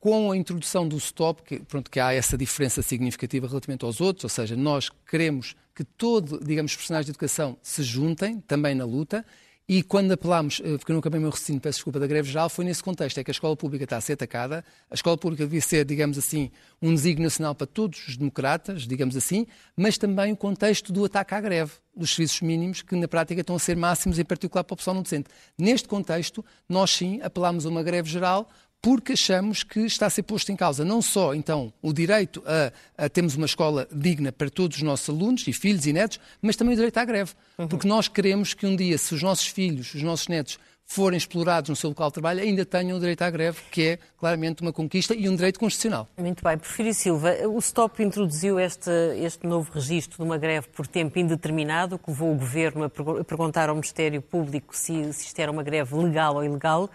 com a introdução do stop, que, pronto, que há essa diferença significativa relativamente aos outros, ou seja, nós queremos que todo, digamos, os profissionais de educação se juntem também na luta e quando apelámos, eh, porque eu não acabei o meu recinto, peço desculpa, da greve geral, foi nesse contexto, é que a escola pública está a ser atacada, a escola pública devia ser, digamos assim, um desígnio nacional para todos os democratas, digamos assim, mas também o contexto do ataque à greve, dos serviços mínimos, que na prática estão a ser máximos, em particular para o pessoal não docente. Neste contexto, nós sim apelámos a uma greve geral porque achamos que está a ser posto em causa não só, então, o direito a, a termos uma escola digna para todos os nossos alunos, e filhos e netos, mas também o direito à greve. Uhum. Porque nós queremos que um dia, se os nossos filhos, os nossos netos, forem explorados no seu local de trabalho, ainda tenham o direito à greve, que é claramente uma conquista e um direito constitucional. Muito bem. Porfírio Silva, o STOP introduziu este, este novo registro de uma greve por tempo indeterminado, que levou o Governo a perguntar ao Ministério Público se, se isto era uma greve legal ou ilegal.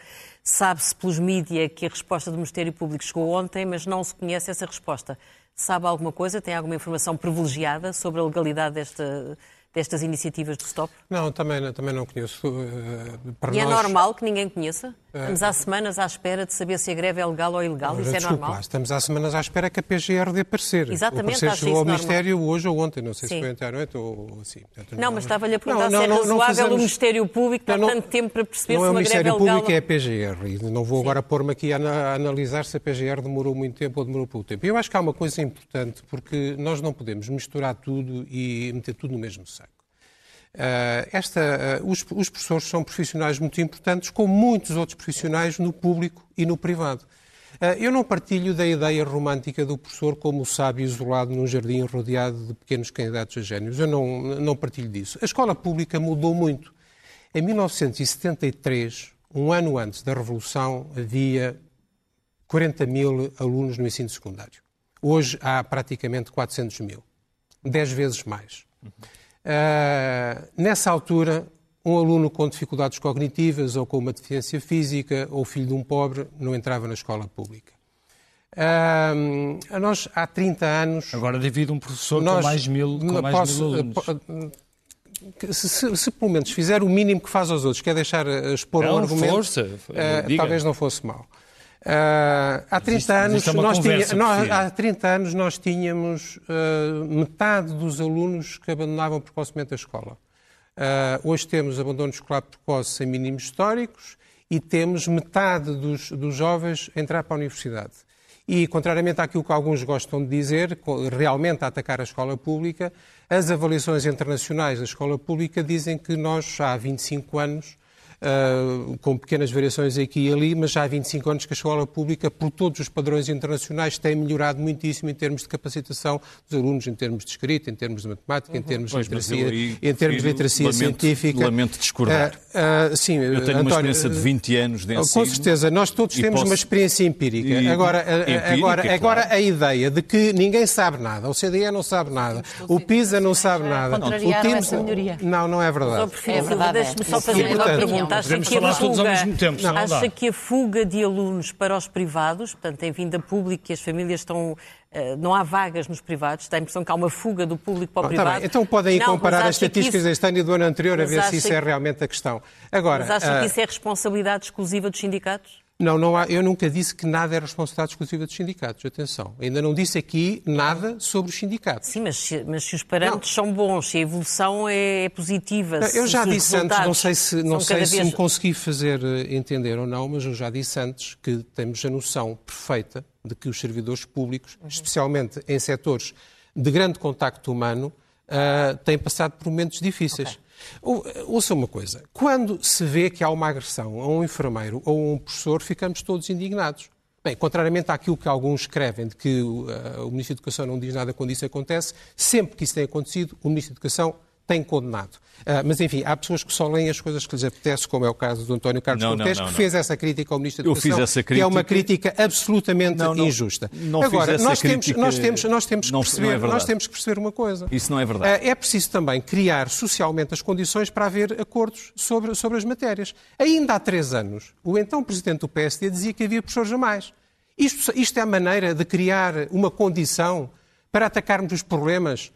Sabe-se pelos mídias que a resposta do Ministério Público chegou ontem, mas não se conhece essa resposta. Sabe alguma coisa? Tem alguma informação privilegiada sobre a legalidade desta, destas iniciativas do Stop? Não, também, também não conheço. Uh, para e é nós... é normal que ninguém conheça? Estamos há semanas à espera de saber se a greve é legal ou ilegal. Mas, isso é normal? Estamos há semanas à espera que a PGR dê parecer. Exatamente, o parecer chegou ao Ministério hoje ou ontem, não sei Sim. se foi ontem à noite ou assim. Portanto, não, mas estava-lhe a perguntar não, não, se é razoável fazemos... o Ministério Público dar tanto tempo para perceber não se é uma greve é legal. Não é o Ministério Público, é a PGR. E não vou Sim. agora pôr-me aqui a analisar se a PGR demorou muito tempo ou demorou pouco tempo. Eu acho que há uma coisa importante, porque nós não podemos misturar tudo e meter tudo no mesmo saco. Uh, esta, uh, os, os, professores são profissionais muito importantes, como muitos outros profissionais no público e no privado. Uh, eu não partilho da ideia romântica do professor como o sábio isolado num jardim rodeado de pequenos candidatos a gênios. Eu não, não partilho disso. A escola pública mudou muito. Em 1973, um ano antes da Revolução, havia 40 mil alunos no ensino secundário. Hoje há praticamente 400 mil. Dez vezes mais. Uh, nessa altura, um aluno com dificuldades cognitivas ou com uma deficiência física ou filho de um pobre não entrava na escola pública. Uh, nós, há 30 anos... Agora divide um professor nós, com mais mil, com mais posso, mil alunos. Se, se, se, pelo menos fizer o mínimo que faz aos outros, que é deixar expor não, um argumento, força, uh, talvez não fosse mal. Uh, há, 30 existe, anos, nós tinha, nós, há 30 anos nós tínhamos uh, metade dos alunos que abandonavam precocemente a escola. Uh, hoje temos abandono escolar precoce em mínimos históricos e temos metade dos, dos jovens entrar para a universidade. E, contrariamente àquilo que alguns gostam de dizer, realmente a atacar a escola pública, as avaliações internacionais da escola pública dizem que nós, há 25 anos, uh, com pequenas variações aqui e ali, mas já há 25 anos que a escola pública, por todos os padrões internacionais, tem melhorado muitíssimo em termos de capacitação dos alunos, em termos de escrita, em termos de matemática, em termos pois, de literacia, em termos de literacia lamento, científica. Lamento discordar. Uh, uh, sim, Eu tenho António, uma experiência de 20 anos de ensino. Com certeza, nós todos temos posso... uma experiência empírica. E... Agora, empírica, agora, claro. agora a ideia de que ninguém sabe nada, o CDE não sabe nada, o PISA não sabe nada. O Contrariaram TIMS-. Não, não é verdade. prefiro, É verdade, Deixe-me é. só fazer E, uma portanto, pergunta. Acha que a fuga, mesmo tempo, não acha dá. que a fuga de alunos para os privados, portanto, tem vindo a público e as famílias estão. eh, não há vagas nos privados, dá a impressão que há uma fuga do público para o Bom, tá privado. bem. Então podem ir Não, comparar as estatísticas isso- deste ano e do ano anterior a Mas ver se isso é que- realmente a questão. Agora, Mas acha ah, que isso é responsabilidade exclusiva dos sindicatos? Não, não há, eu nunca disse que nada é responsabilidade exclusiva dos sindicatos. Atenção, ainda não disse aqui nada sobre os sindicatos. Sim, mas se, mas se os parâmetros são bons, se a evolução é, é positiva. Não, Eu já disse antes, não sei se, não sei se vez- me consegui fazer eh, entender ou não, mas eu já disse antes que temos a noção perfeita de que os servidores públicos, Uhum. especialmente em setores de grande contacto humano, ah, têm passado por momentos difíceis. Ou- Ouça uma coisa, quando se vê que há uma agressão a um enfermeiro ou a um professor, ficamos todos indignados. Bem, contrariamente àquilo que alguns escrevem, de que uh, o Ministro da Educação não diz nada quando isso acontece, sempre que isso tem acontecido, o Ministro da Educação tem condenado. Uh, mas, enfim, há pessoas que só leem as coisas que lhes apetece, como é o caso do António Carlos Não, não, Cortés, não, que não. fez essa crítica ao Ministro da Eu Educação, fiz essa que é uma crítica- absolutamente Não, não, injusta. não Agora, nós, temos, crítica- nós, temos, nós, temos que não- não é perceber, verdade. nós temos que perceber uma coisa. Isso não é verdade. É preciso também criar socialmente as condições para haver acordos sobre, sobre as matérias. Ainda há três anos, o então presidente do PSD dizia que havia professores a mais. Isto, isto é a maneira de criar uma condição para atacarmos os problemas?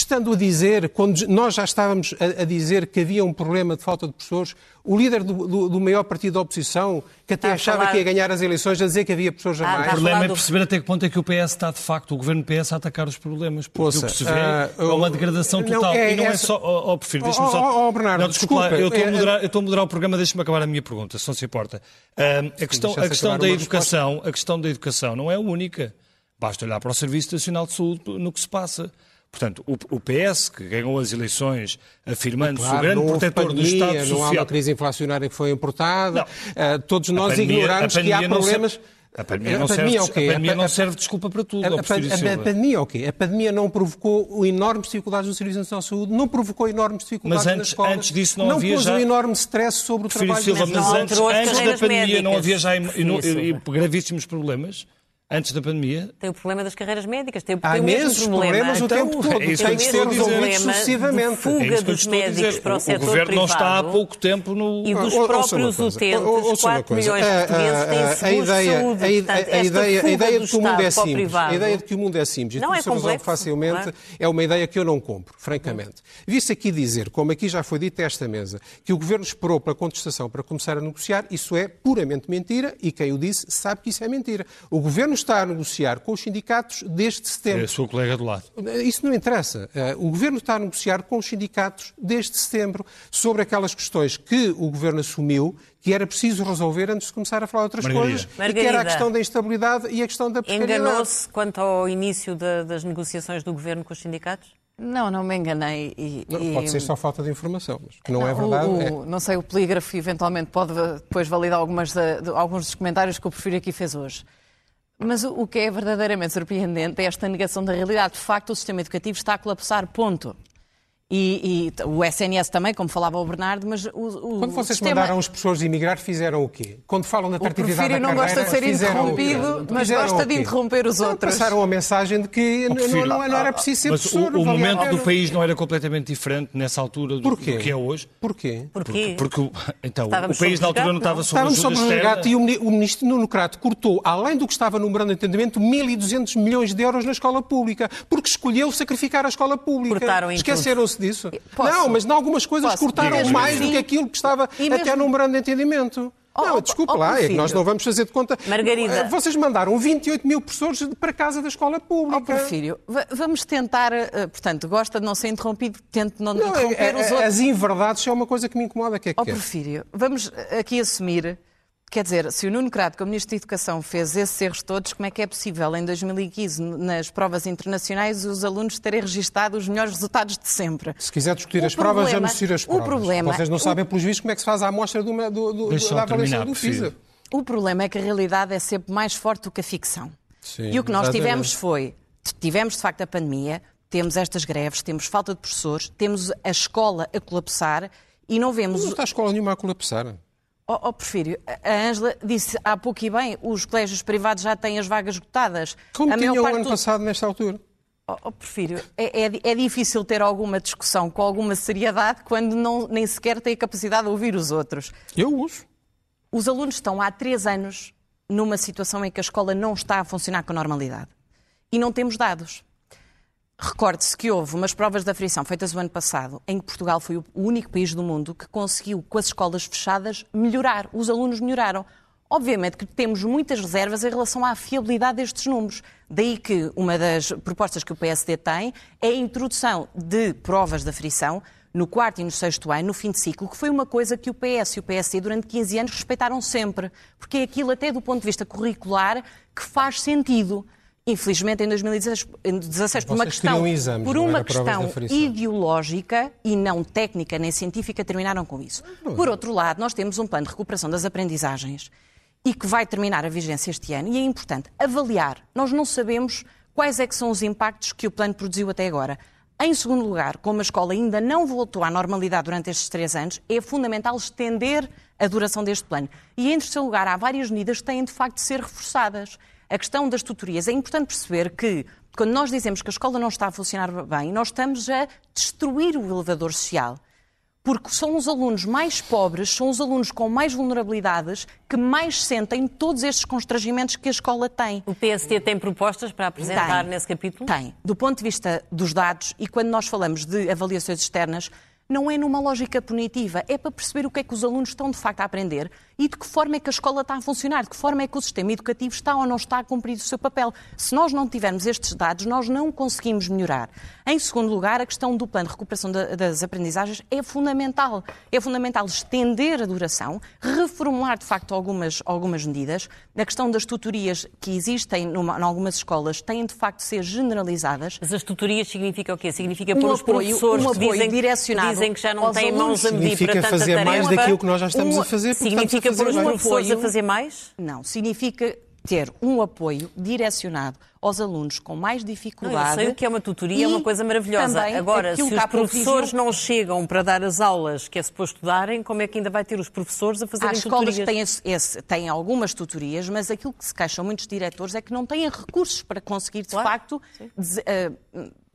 Estando a dizer, quando nós já estávamos a, a dizer que havia um problema de falta de professores, o líder do, do- do maior partido da oposição, que até Está a achava falar- que ia ganhar as eleições, a dizer que havia professores a Ah, mais. O está a problema é perceber até que ponto é que o PS está, de facto, o governo PS, a atacar os problemas. Porque Ouça, o que se vê ah, é uma degradação não, total. é e não é essa- só. Oh, oh, prefiro, Oh, deixa-me só. oh, oh, Bernardo, não, desculpa, desculpa, eu estou a é- moderar, eu estou a moderar o programa, deixa-me acabar a minha pergunta, se não se importa. Ah, a questão, a questão da educação, a questão da educação não é a única. Basta olhar para o Serviço Nacional de Saúde no que se passa. Portanto, o, o PS, que ganhou as eleições afirmando-se o Claro, grande não houve protetor do pandemia, Estado Não há Social. uma crise inflacionária que foi importada. Não. Ah, todos nós pandemia- ignoramos que há não problemas. serve- A pandemia, A não, serve, pandemia é o quê? a pandemia A- não serve de desculpa para tudo. A, a, pandemia é o quê? A pandemia não provocou enormes dificuldades no Serviço Nacional de Saúde, não provocou enormes dificuldades Mas nas antes- escolas. antes disso não havia pôs já- um enorme stress sobre o Prefiro trabalho Silva, das mas não antes, antes da pandemia não médicas. havia já e- e- gravíssimos problemas? Antes da pandemia? Tem o problema das carreiras médicas, tem, Há tem o mesmo imensos problema. problemas o Então, tempo todo. é isso Tem que que ser de sucessivamente. fuga É que dos médicos dizer. para o O- setor O governo não está há privado. pouco tempo no. E dos próprios utentes, Ou- ouça uma 4 coisa. milhões de portugueses têm a- ideia- saúde. a- Portanto, ideia- a ideia de que o mundo é simples, privado a ideia de que o mundo é simples e Não, tudo é se resolve complexo, facilmente claro. é uma ideia que eu não compro, francamente. Vi-se aqui dizer, como aqui já foi dito a esta mesa, que o Governo esperou pela contestação para começar a negociar, isso é puramente mentira e quem o disse sabe que isso é mentira. O Governo está a negociar com os sindicatos desde É setembro. a sua colega do lado. Isso não interessa. Eh, O Governo está a negociar com os sindicatos desde setembro sobre aquelas questões que o Governo assumiu que era preciso resolver antes de começar a falar de outras Margarida. coisas. E que Margarida. era a questão da instabilidade e a questão da precariedade. Enganou-se quanto ao início da- das negociações do governo com os sindicatos? Não, não me enganei. E, Não, e- Pode ser só falta de informação, mas que não, é o- verdade. o- é- Não sei, o polígrafo eventualmente pode depois validar algumas da- de- alguns dos comentários que o Porfírio aqui fez hoje. Mas o, que é verdadeiramente surpreendente é esta negação da realidade. De facto, o sistema educativo está a colapsar, ponto. E, e o SNS também, como falava o Bernardo, mas o, o Quando vocês sistema... mandaram os professores emigrar, fizeram o quê? Quando falam da O atratividade da não carreira, gosta de ser o interrompido, mas gosta o de interromper os Não, outros. Passaram a mensagem de que não, Prefiro- não, não era preciso ser Mas o, professor. o a momento pena. do país não era completamente diferente nessa altura do, do que é hoje? Porquê? Porquê? Porque o- então, Estávamos o país na altura não sob estava sob Estávamos o externa. resgate e o mini- o ministro Nuno Crato cortou, além do que estava no memorando de entendimento, 1.200 milhões de euros na escola pública, porque escolheu sacrificar a escola pública. Cortaram em Esqueceram-se disso? Posso? Não, mas em algumas coisas Posso? cortaram Diga, mais do que aquilo que estava E até mesmo- no memorando de entendimento. Oh, não, oh, desculpa oh, lá, é que nós não vamos fazer de conta. Margarida. Eh, Vocês mandaram 28 mil professores para casa da escola pública. Porfírio, va- vamos tentar, eh, portanto, gosta de não ser interrompido, tente não, Não, é- interromper é- os é- outros. as inverdades é uma coisa que me incomoda. Que é que Ó quer? Porfírio, vamos aqui assumir Quer dizer, se o Nuno Crato, como Ministro da Educação, fez esses erros todos, como é que é possível, em 2015, nas provas internacionais, os alunos terem registado os melhores resultados de sempre? Se quiser discutir O as provas, problema- vamos discutir as o provas. problema- Vocês não o- sabem, pelos vistos, como é que se faz a amostra do, do, do, da avaliação terminar, do. PISA. O problema é que a realidade é sempre mais forte do que a ficção. Sim, e o que nós exatamente. tivemos foi, tivemos de facto a pandemia, temos estas greves, temos falta de professores, temos a escola a colapsar e não vemos... Não está a escola nenhuma a colapsar. Oh, oh, Porfírio, a Ângela disse há pouco e bem, os colégios privados já têm as vagas esgotadas. Como a o ano do- passado, nesta altura. Oh, oh, Porfírio, é, é- é difícil ter alguma discussão com alguma seriedade quando não, nem sequer tem a capacidade de ouvir os outros. Eu uso. Os alunos estão há três anos numa situação em que a escola não está a funcionar com normalidade. E não temos dados. Recorde-se que houve umas provas de aflição feitas o ano passado, em que Portugal foi o único país do mundo que conseguiu, com as escolas fechadas, melhorar. Os alunos melhoraram. Obviamente que temos muitas reservas em relação à fiabilidade destes números. Daí que uma das propostas que o PSD tem é a introdução de provas de aflição no quarto e no sexto ano, no fim de ciclo, que foi uma coisa que o PS e o PSD durante 15 anos respeitaram sempre, porque é aquilo até do ponto de vista curricular que faz sentido. Infelizmente, em 2016, em 16, por uma questão, exames, por uma questão ideológica e não técnica nem científica, terminaram com isso. Por outro lado, nós temos um plano de recuperação das aprendizagens e que vai terminar a vigência este ano e é importante avaliar. Nós não sabemos quais é que são os impactos que o plano produziu até agora. Em segundo lugar, como a escola ainda não voltou à normalidade durante estes três anos, é fundamental estender a duração deste plano. E em terceiro lugar, há várias medidas que têm de facto de ser reforçadas. A questão das tutorias. É importante perceber que quando nós dizemos que a escola não está a funcionar bem, nós estamos a destruir o elevador social. Porque são os alunos mais pobres, são os alunos com mais vulnerabilidades que mais sentem todos estes constrangimentos que a escola tem. O PSD tem propostas para apresentar Tem. nesse capítulo? Tem. Do ponto de vista dos dados, e quando nós falamos de avaliações externas, não é numa lógica punitiva, é para perceber o que é que os alunos estão de facto a aprender e de que forma é que a escola está a funcionar, de que forma é que o sistema educativo está ou não está a cumprir o seu papel. Se nós não tivermos estes dados, nós não conseguimos melhorar. Em segundo lugar, a questão do plano de recuperação da- das aprendizagens é fundamental. É fundamental estender a duração, reformular de facto algumas, algumas medidas. A questão das tutorias que existem numa, em algumas escolas têm de facto de ser generalizadas. Mas as tutorias significa o quê? Significa Um pôr os apoio- professores um que, apoio dizem, direcionado que dizem que já não têm mãos a medir Significa para tanta fazer mais daquilo que nós já estamos Um- a fazer, Significa pôr os professores a fazer mais? Não, significa ter um apoio direcionado aos alunos com mais Não, dificuldade. eu sei o que é uma tutoria, é uma coisa maravilhosa. Agora, se os professores não chegam para dar as aulas que é suposto darem, como é que ainda vai ter os professores a fazerem escolas que tutorias? têm, esse- têm algumas tutorias, mas aquilo que se queixam muitos diretores é que não têm recursos para conseguir, de Claro, facto, des-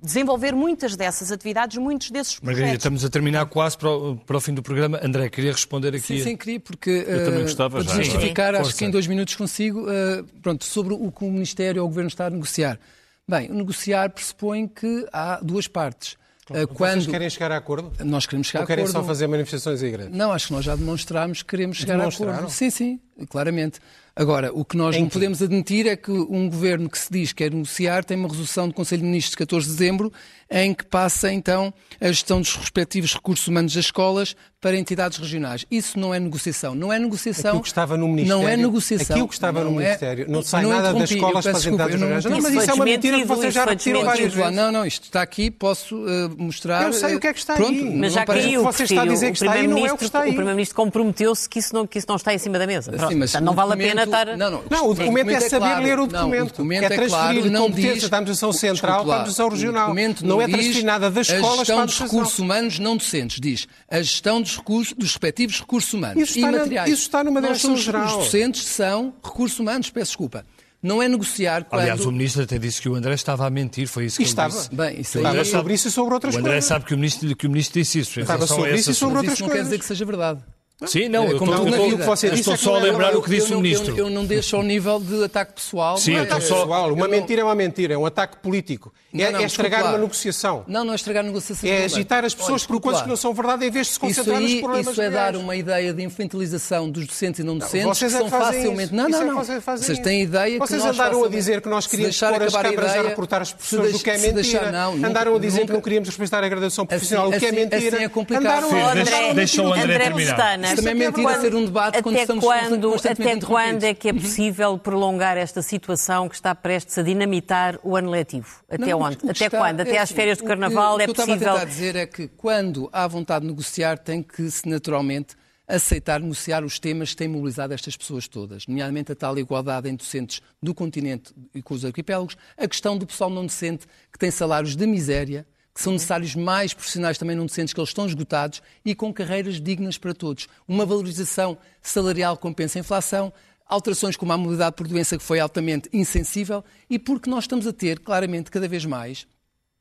desenvolver muitas dessas atividades, muitos desses Margarida, projetos. estamos a terminar quase para o, para o fim do programa. André, queria responder aqui. Sim, sim, queria, porque Eu também eh, gostava para já, agora. acho que em dois minutos consigo, eh, pronto, sobre o que o Ministério ou o Governo está a negociar. Bem, o negociar pressupõe que há duas partes. Eh, Vocês quando querem chegar a acordo? nós queremos chegar Ou a querem acordo, só fazer manifestações à igreja? Não, acho que nós já demonstrámos que queremos chegar a acordo. Sim, sim, claramente. Agora, o que nós Em não que? podemos admitir é que um governo que se diz que quer negociar tem uma resolução do Conselho de Ministros de 14 de dezembro em que passa então a gestão dos respectivos recursos humanos das escolas para entidades regionais. Isso não é negociação. Não é negociação. Aquilo que estava no Ministério. Não é negociação. Aquilo que estava no Não é- Ministério. Não sai Eu nada das escolas para as entidades não regionais. Não, mas Isso é uma mentira que vocês já repetiram várias vezes. Não, não, isto está aqui, posso eh, mostrar. Eu sei o que é que está pronto, aí. não Mas já caiu, que você está a dizer que o está aí, não é o que Primeiro-Ministro está aí. o Primeiro-Ministro comprometeu-se que isso, não, que isso não está em cima da mesa. Sim, mas não o vale a pena documento- estar... Não, não, Não, o documento é saber claro. ler o Não, documento. documento É é claro, transferir não competências diz... da administração central para a administração o regional. documento Não é diz transferir nada das a escolas para a gestão dos recursos humanos não docentes. Diz a gestão dos, recursos, dos respectivos recursos humanos Isso e está na- materiais. isso está numa Nós direção somos- geral. Os docentes são recursos humanos, peço desculpa. Não é negociar quando... Aliás, o ministro até disse que o André estava a mentir, foi isso que E ele estava. disse. Bem, isso Estava aí... sobre isso e sobre outras O André coisas. sabe que o ministro, que o ministro disse isso. Estava a sobre isso e sobre. Mas isso não outras quer dizer coisas. que seja verdade. Sim, não, eu É como estou- tudo na eu estou- que você eu disse estou é só a é lembrar o que disse eu o ministro. Eu, eu não deixo ao nível de ataque pessoal. Sim, eu é- Pessoal, uma eu mentira é uma mentira, é um ataque político. É, é estragar uma negociação. Não, não é estragar a negociação. É agitar as pessoas por coisas que não são verdade em vez de se concentrar nos problemas isso é dar uma ideia de infantilização dos docentes e não docentes vocês que é são facilmente. Não, não, é que não. vocês Vocês têm ideia Vocês que nós andaram a dizer que nós queríamos pôr as câmaras a reportar as pessoas, o que é mentira. Andaram a dizer que não queríamos respeitar a graduação Assim- profissional, o que é assim- mentira. assim é complicado. Andaram Sim, a deixa- andaram a deixa o André terminar. Ana, também é mentira ser um debate quando até estamos quando, Até quando é que é possível prolongar esta situação que está prestes a dinamitar o ano letivo? Até Não, onde? Até está- quando? Até é às assim, férias de o que- carnaval é O que eu possível. estava a tentar dizer é que quando há vontade de negociar, tem que se naturalmente aceitar negociar os temas que têm mobilizado estas pessoas todas, nomeadamente a tal igualdade em docentes do continente e com os arquipélagos, a questão do pessoal não docente que tem salários de miséria, que são necessários mais profissionais também não docentes, que eles estão esgotados e com carreiras dignas para todos. Uma valorização salarial que compensa a inflação, alterações como a mobilidade por doença, que foi altamente insensível, e porque nós estamos a ter, claramente, cada vez mais,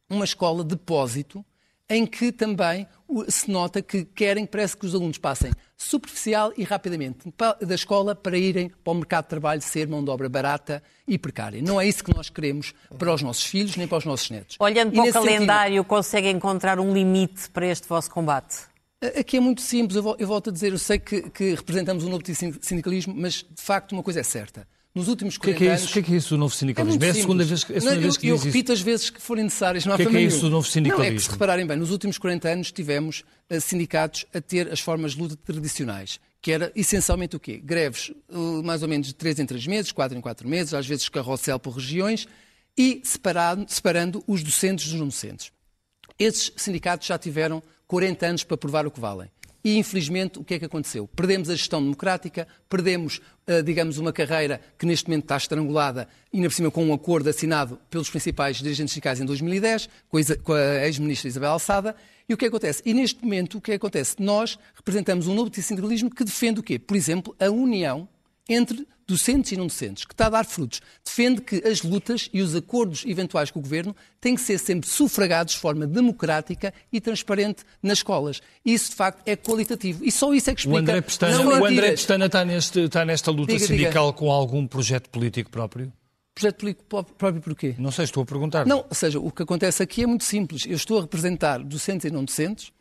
uma escola depósito em que também se nota que querem, parece que os alunos passem superficial e rapidamente da escola para irem para o mercado de trabalho ser mão de obra barata e precária. Não é isso que nós queremos para os nossos filhos nem para os nossos netos. Olhando E para o nesse sentido, calendário, consegue encontrar um limite para este vosso combate? Aqui é muito simples, eu vol- eu volto a dizer, eu sei que, que representamos um novo sindicalismo, mas de facto uma coisa é certa. Nos últimos O que é 40 que é anos... isso? O que é que é isso do novo É, sindicalismo? muito É a segunda vez, que- é segunda Não, vez eu, que eu isso. repito as vezes que forem necessárias, não há O que é que é isso do novo Não, é que sindicalismo? se repararem bem, nos últimos 40 anos tivemos eh, sindicatos a ter as formas de luta tradicionais, que era essencialmente o quê? Greves eh, mais ou menos de 3 em 3 meses, 4 em 4 meses, às vezes carrossel por regiões, e separado, separando os docentes dos não docentes. Esses sindicatos já tiveram 40 anos para provar o que valem. E, infelizmente, o que é que aconteceu? Perdemos a gestão democrática, perdemos, eh, digamos, uma carreira que neste momento está estrangulada, ainda por cima com um acordo assinado pelos principais dirigentes sindicais em 2010, com a ex-ministra Isabel Alçada. E o que acontece? E neste momento, o que acontece? Nós representamos um novo sindicalismo que defende o quê? Por exemplo, a união entre docentes e não docentes, que está a dar frutos. Defende que as lutas e os acordos eventuais com o governo têm que ser sempre sufragados de forma democrática e transparente nas escolas. Isso, de facto, é qualitativo. E só isso é que O explica... André Pestana, não o André. Pestana está, neste, está nesta luta Diga, diga. sindical com algum projeto político próprio? Projeto político pró- próprio porquê? Não sei, estou a perguntar. Não, ou seja, o que acontece aqui é muito simples. Eu estou a representar docentes e não docentes.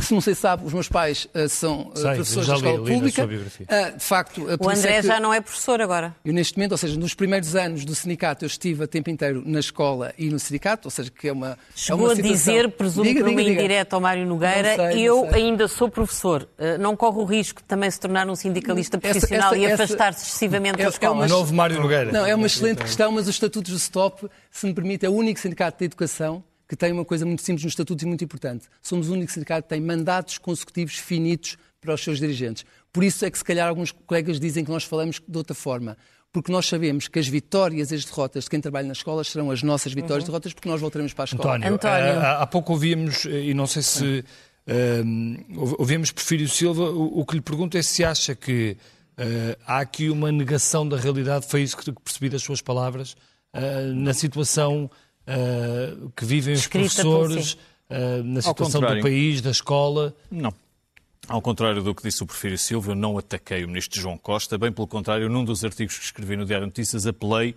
Se não sei se sabe, os meus pais eh, são eh, Sei, professores da escola li pública. Ah, de facto, por O André é que- já não é professor agora. Eu neste momento, ou seja, nos primeiros anos do sindicato, eu estive a tempo inteiro na escola e no sindicato, ou seja, que é uma. é Chegou uma a situação- dizer, presumo Diga, por uma indireta ao Mário Nogueira, Não sei, eu ainda sou professor. Não corre o risco de também se tornar um sindicalista profissional essa- e essa- afastar-se excessivamente é- da é escola? uma- O novo Mário Nogueira. Não, é uma excelente questão, mas os estatutos do STOP, se me permite, é o único sindicato de educação que tem uma coisa muito simples nos estatutos e muito importante. Somos o único sindicato que tem mandatos consecutivos finitos para os seus dirigentes. Por isso é que, se calhar, alguns colegas dizem que nós falamos de outra forma. Porque nós sabemos que as vitórias e as derrotas de quem trabalha nas escolas serão as nossas vitórias e derrotas, porque nós voltaremos para a escola. António, António. eh, há há pouco ouvíamos, eh, e não sei se eh, ouvimos Porfírio Silva, o, o que lhe pergunto é se acha que eh, há aqui uma negação da realidade, foi isso que percebi das suas palavras, eh, na situação eh, que vivem os professores, eh, na situação do país, da escola. Não. Ao contrário do que disse o Porfírio Silva, eu não ataquei o ministro João Costa, bem pelo contrário, num dos artigos que escrevi no Diário de Notícias apelei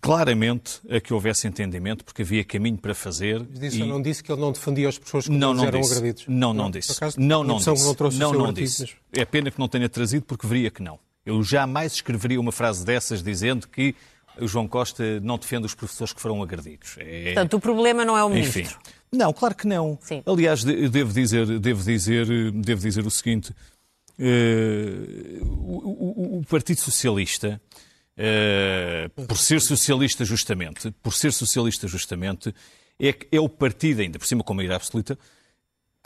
claramente a que houvesse entendimento, porque havia caminho para fazer. Disse e- não disse que ele não defendia os professores que não, não eram disse. agredidos? Não, não, Por disse. acaso, não, não disse. não trouxe não, não artigo, disse. mas- É pena que não tenha trazido porque veria que não. Eu jamais escreveria uma frase dessas dizendo que o João Costa não defende os professores que foram agredidos. É... Portanto, o problema não é o ministro. Enfim. Não, claro que não. Sim. Aliás, de- devo dizer, devo dizer, devo dizer o seguinte: eh, o, o- o Partido Socialista, eh, por ser socialista justamente, por ser socialista justamente, é, é o partido, ainda por cima com maioria absoluta,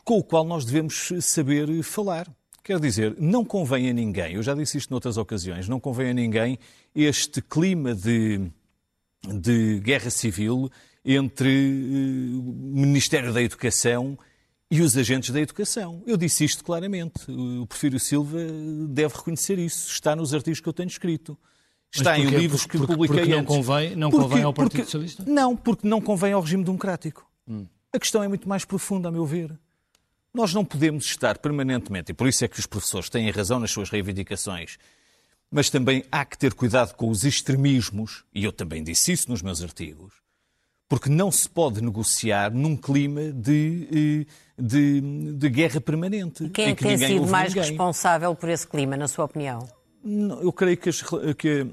com o qual nós devemos saber falar. Quer dizer, não convém a ninguém, eu já disse isto noutras ocasiões, não convém a ninguém este clima de, de guerra civil entre eh, o Ministério da Educação e os agentes da educação. Eu disse isto claramente. O Porfírio Silva deve reconhecer isso. Está nos artigos que eu tenho escrito. Está em livros que Porque- publiquei porque não antes. convém- não Porque- convém ao Partido porque- Socialista? Não, porque não convém ao regime democrático. A questão é muito mais profunda, a meu ver. Nós não podemos estar permanentemente, e por isso é que os professores têm razão nas suas reivindicações, mas também há que ter cuidado com os extremismos, e eu também disse isso nos meus artigos, porque não se pode negociar num clima de, eh, de, de guerra permanente. Quem é em que tem sido mais ninguém. responsável por esse clima, na sua opinião? Eu creio que as, que,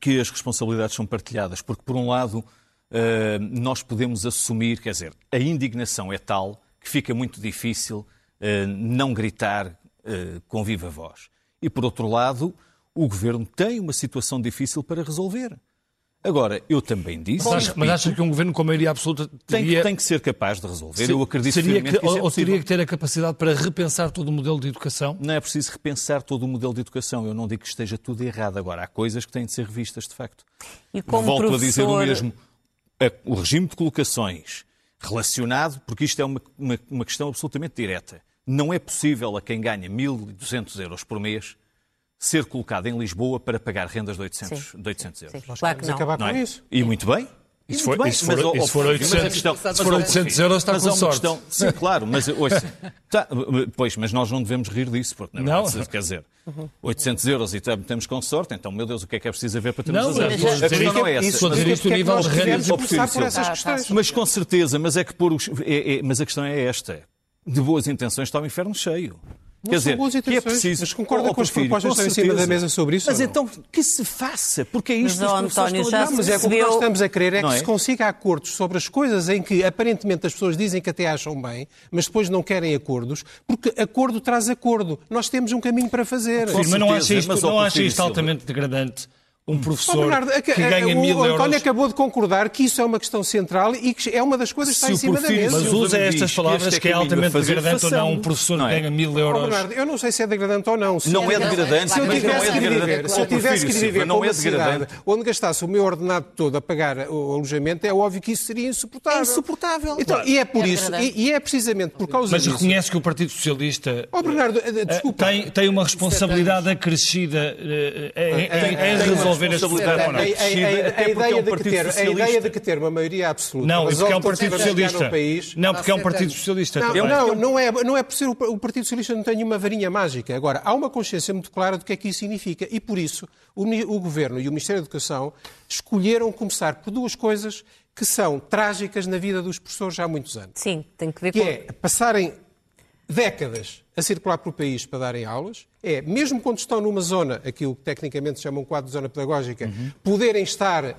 que as responsabilidades são partilhadas, porque, por um lado, eh, nós podemos assumir, quer dizer, a indignação é tal que fica muito difícil eh, não gritar uh, com viva voz. E, por outro lado, o governo tem uma situação difícil para resolver. Agora, eu também disse. Mas, mas acha que um governo com maioria absoluta teria... tem, que, tem que ser capaz de resolver? Se, eu acredito seria que, que ou, é ou teria que ter a capacidade para repensar todo o modelo de educação? Não é preciso repensar todo o modelo de educação. Eu não digo que esteja tudo errado. Agora, há coisas que têm de ser revistas, de facto. E como Volto professor... a dizer o mesmo. O regime de colocações relacionado, porque isto é uma, uma, uma questão absolutamente direta. Não é possível a quem ganha 1.200 euros por mês ser colocado em Lisboa para pagar rendas de 800, de 800 euros. Sim. Claro que não. acabar não com é? isso. E muito bem. E se for, e se for, e se for 800, questão, se for 800 euros está mas com sorte. Questão, sim, claro, mas ouça, tá, pois, mas nós não devemos rir disso, porque na verdade, Não. quer dizer, 800 euros e temos com sorte, então, meu Deus, o que é que é preciso haver para termos Não, azar? mas a questão não é isso- essa. a Mas dizer o isto que a é que nível nós ao começar por essas Tá, tá, questões. mas com certeza, mas é que pôr os. é- é- mas a questão é esta. De boas intenções está o inferno cheio. Não Quer dizer, que é preciso. mas concorda com as propostas que estão em cima da mesa sobre isso Mas então que se faça, porque é isto Mas, que as pessoas António, estão a dizer. Mas é o que nós estamos a querer é que é? se consiga acordos sobre as coisas em que aparentemente as pessoas dizem que até acham bem, mas depois não querem acordos, porque acordo traz acordo. Nós temos um caminho para fazer. Sim, mas não acha isto, não acha isto altamente degradante? Um professor Bernardo, que ganha o mil António euros. acabou de concordar que isso é uma questão central e que é uma das coisas que está em o cima da mesa. Mas usa estas que palavras este é que é altamente fazer, degradante ou não um professor Não que é? ganha mil euros. Bernardo, eu não sei se é degradante ou não. Se Não é degradante, Se eu mas não tivesse é que degradante. viver, se eu tivesse que viver não com é uma cidade degradante. onde gastasse o meu ordenado todo a pagar o alojamento, é óbvio que isso seria insuportável. É insuportável. Então, e é por É isso, e, e é precisamente por causa Mas disso. reconhece que o Partido Socialista Ó, Bernardo, eh, eh, desculpa. tem, tem uma responsabilidade acrescida eh, em, uma resolver este responsabilidade problema. ou não? A, a- a- é ideia um de que partido ter, a ideia de que ter uma maioria absoluta Não, mas porque é um Partido Socialista. no país, Não, porque é um Partido Socialista Não, também. não, não é, não é por ser o, o Partido Socialista não tem nenhuma varinha mágica. Agora, há uma consciência muito clara do que é que isso significa e por isso o, o Governo e o Ministério da Educação escolheram começar por duas coisas que são trágicas na vida dos professores já há muitos anos. Sim, tem que ver Que com... é passarem décadas a circular pelo país para darem aulas, é, mesmo quando estão numa zona, aquilo que tecnicamente se chama um quadro de zona pedagógica, poderem estar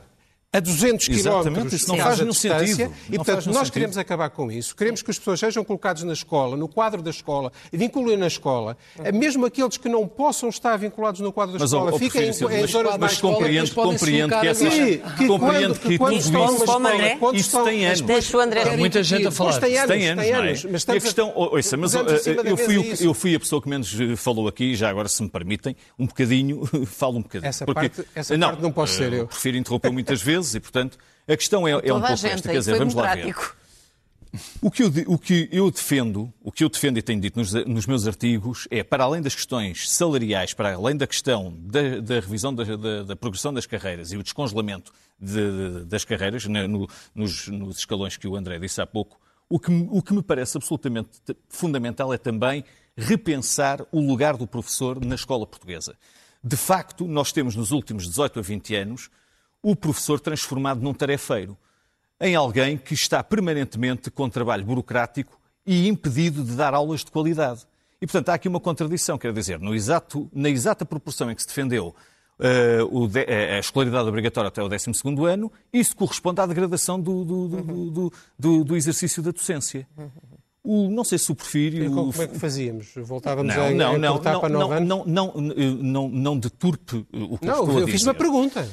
a 200 Exatamente, quilómetros isso não faz nenhum sentido. e portanto nós sentido. queremos acabar com isso. Queremos que as pessoas sejam colocadas na escola, no quadro da escola, vinculem na escola, mesmo aqueles que não possam estar vinculados no quadro da Mas, escola, ó, fiquem em, em mas- zonas mas mais compreendo, compreendo colocar que essa... agora. Que- que compreendo que que quando isso- escola, quando Isso tem anos. Deixa o André Há muita gente a falar. Tem anos, tem anos, é? anos, mas e a questão, ouça, mas eu, fui, o- isso. eu fui a pessoa que menos eh, falou aqui, já agora se me permitem, um bocadinho, falo um bocadinho. Essa parte- não posso ser eh, eu. O Prefiro interromper muitas vezes e, portanto, a questão é, é um pouco gente, esta. Quer dizer, vamos lá ver. O que, eu, o que eu defendo, o que eu defendo e tenho dito nos, nos meus artigos é, para além das questões salariais, para além da questão da, da revisão da, da- da progressão das carreiras e o descongelamento de- de- das carreiras na- no- nos, nos escalões que o André disse há pouco, o que, me- o que me parece absolutamente fundamental é também repensar o lugar do professor na escola portuguesa. De facto, nós temos nos últimos 18 a 20 anos o professor transformado num tarefeiro em alguém que está permanentemente com trabalho burocrático e impedido de dar aulas de qualidade. E, portanto, há aqui uma contradição, quer dizer, exato, na exata proporção em que se defendeu eh, o de- a escolaridade obrigatória até o 12º ano, isso corresponde à degradação do, do- do- do- exercício da docência. O, não sei se o Porfírio... E como como é que fazíamos? Voltávamos Não, a, não, a não, não, para nove anos? não, não, não, não, não deturpe o que eu Não, estou a eu dizer. fiz uma pergunta.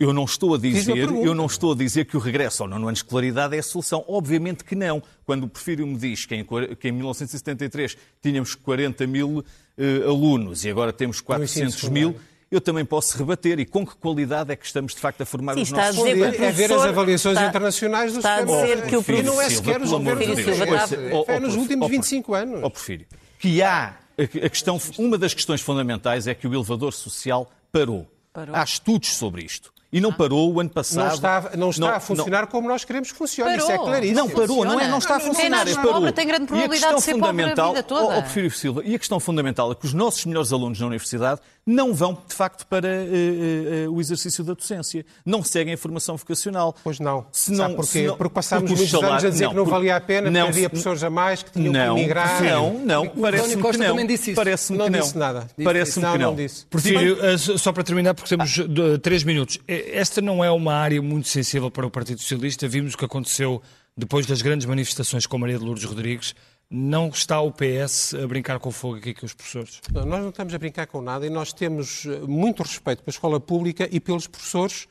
Eu não estou a dizer, eu não estou a dizer que o regresso ao nono ano de escolaridade é a solução. Obviamente que não. Quando o Porfírio me diz que em, que em 1973 tínhamos 40 mil eh, alunos e agora temos 400 ensino mil, eu também posso rebater. E com que qualidade é que estamos de facto a formar Sim, os está a nossos o É ver as avaliações está- internacionais do está a dizer que o E não é Silva, sequer os Deus. Silva problemas. está- Ouça, ó, É nos últimos ó, 25 anos. Ó, Porfírio, que há a questão, uma das questões fundamentais é que o elevador social parou. Parou. Há estudos sobre isto. E não parou o ano passado. Não está, não está a funcionar como nós queremos que funcione. Isso é Parou. claríssimo. Não, parou, não, é, não está a Não, funcionar, não, é não, parou. obra tem grande E a probabilidade questão de ser pobre a fundamental, vida toda. ó, Porfírio Silva, e a questão fundamental é que os nossos melhores alunos na universidade não vão, de facto, para eh, eh, o exercício da docência. Não seguem a formação vocacional. Pois não. Se Sabe porquê? se não- porque passámos porque muitos anos a dizer que não porque- valia a pena, não, havia professores a mais que tinham não, que emigrar. Não, não, António parece-me que Costa não. também disse isso. Parece-me Não que não. disse nada. Parece-me que Não, não. não disse. Porfírio, só para terminar, porque temos eh, três minutos. Esta não é uma área muito sensível para o Partido Socialista. Vimos o que aconteceu depois das grandes manifestações com Maria de Lourdes Rodrigues não está o PS a brincar com fogo aqui com os professores? Não, nós não estamos a brincar com nada e nós temos eh, muito respeito pela escola pública e pelos professores.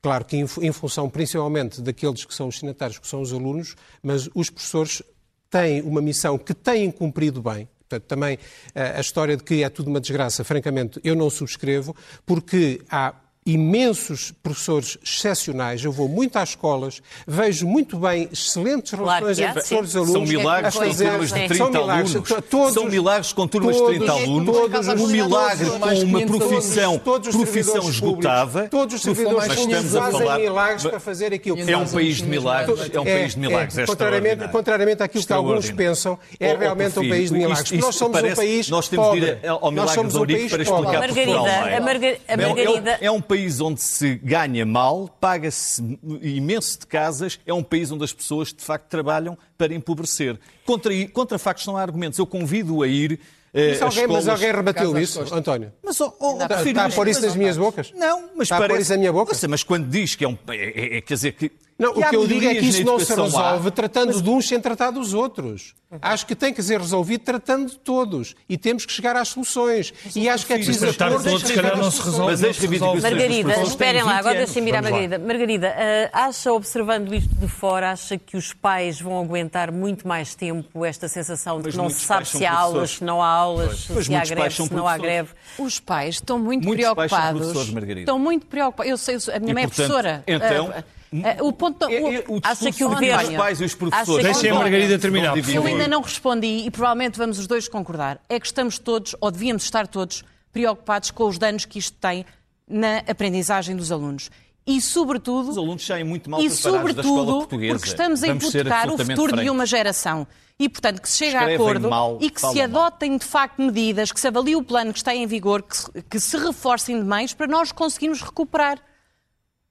Claro que em função principalmente daqueles que são os signatários, que são os alunos, mas os professores têm uma missão que têm cumprido bem. Portanto, também eh, a história de que é tudo uma desgraça, francamente, eu não subscrevo, porque há imensos professores excepcionais. Eu vou muito às escolas, vejo muito bem excelentes relações claro entre professores e alunos. São milagres com turmas de 30 são milagres, alunos. Todos, são milagres com turmas de 30 alunos. Todos, um milagre com uma profissão, todos, profissão esgotada. Todos os servidores públicos estamos a fazem falar... milagres para fazer aquilo que É um país de milagres. É um país de milagres. É, contrariamente, contrariamente àquilo que alguns pensam, é realmente um país de milagres. Nós somos um país Nós temos de ir ao Nós milagre somos do um para explicar Portugal. a Marga- a É Margarida- É um país onde se ganha mal, paga-se imenso de casas, é um país onde as pessoas de facto trabalham para empobrecer. Contra, contra factos não há argumentos. Eu convido a ir. eh, Mas a alguém, mas escolas- alguém rebateu isso. António? Mas, oh, oh, Está, está a mas- pôr isso mas- nas minhas bocas? Não, mas Está a pôr parece... isso na minha boca? Mas quando diz que é um... É, é- é- quer dizer que... Não, que o há que eu digo é que isso não se há. resolve tratando de uns sem tratar dos outros. Acho que tem que ser resolvido tratando de todos. E temos que chegar às soluções. E acho que é preciso Mas tratar de se calhar, não se soluções. resolve. Mas se resolve. Margarida, esperem lá, 20 agora deixem-me ir à. Margarida. Margarida, ah, acha, observando isto de fora, acha que os pais vão aguentar muito mais tempo esta sensação de Mas que não se sabe se há aulas, se não há aulas, Pois, se há greve, se não há greve. Os pais estão muito Muitos preocupados. professores, Margarida. Estão muito preocupados. Eu sei, a minha mãe é professora. então, Ah, o ponto, É- é- o acha que o governo- dos pais e os professores... Deixem a Margarida terminar, Eu ainda não respondi e provavelmente vamos os dois concordar. É que estamos todos, ou devíamos estar todos, preocupados com os danos que isto tem na aprendizagem dos alunos. E, sobretudo, Os alunos saem muito mal e preparados da escola sobretudo portuguesa. porque estamos a hipotecar o futuro de francos. uma geração. E, portanto, que se chegue a acordo mal, e que se falam mal. adotem, de facto, medidas, que se avalie o plano que está em vigor, que se, que se reforcem de meios para nós conseguirmos recuperar.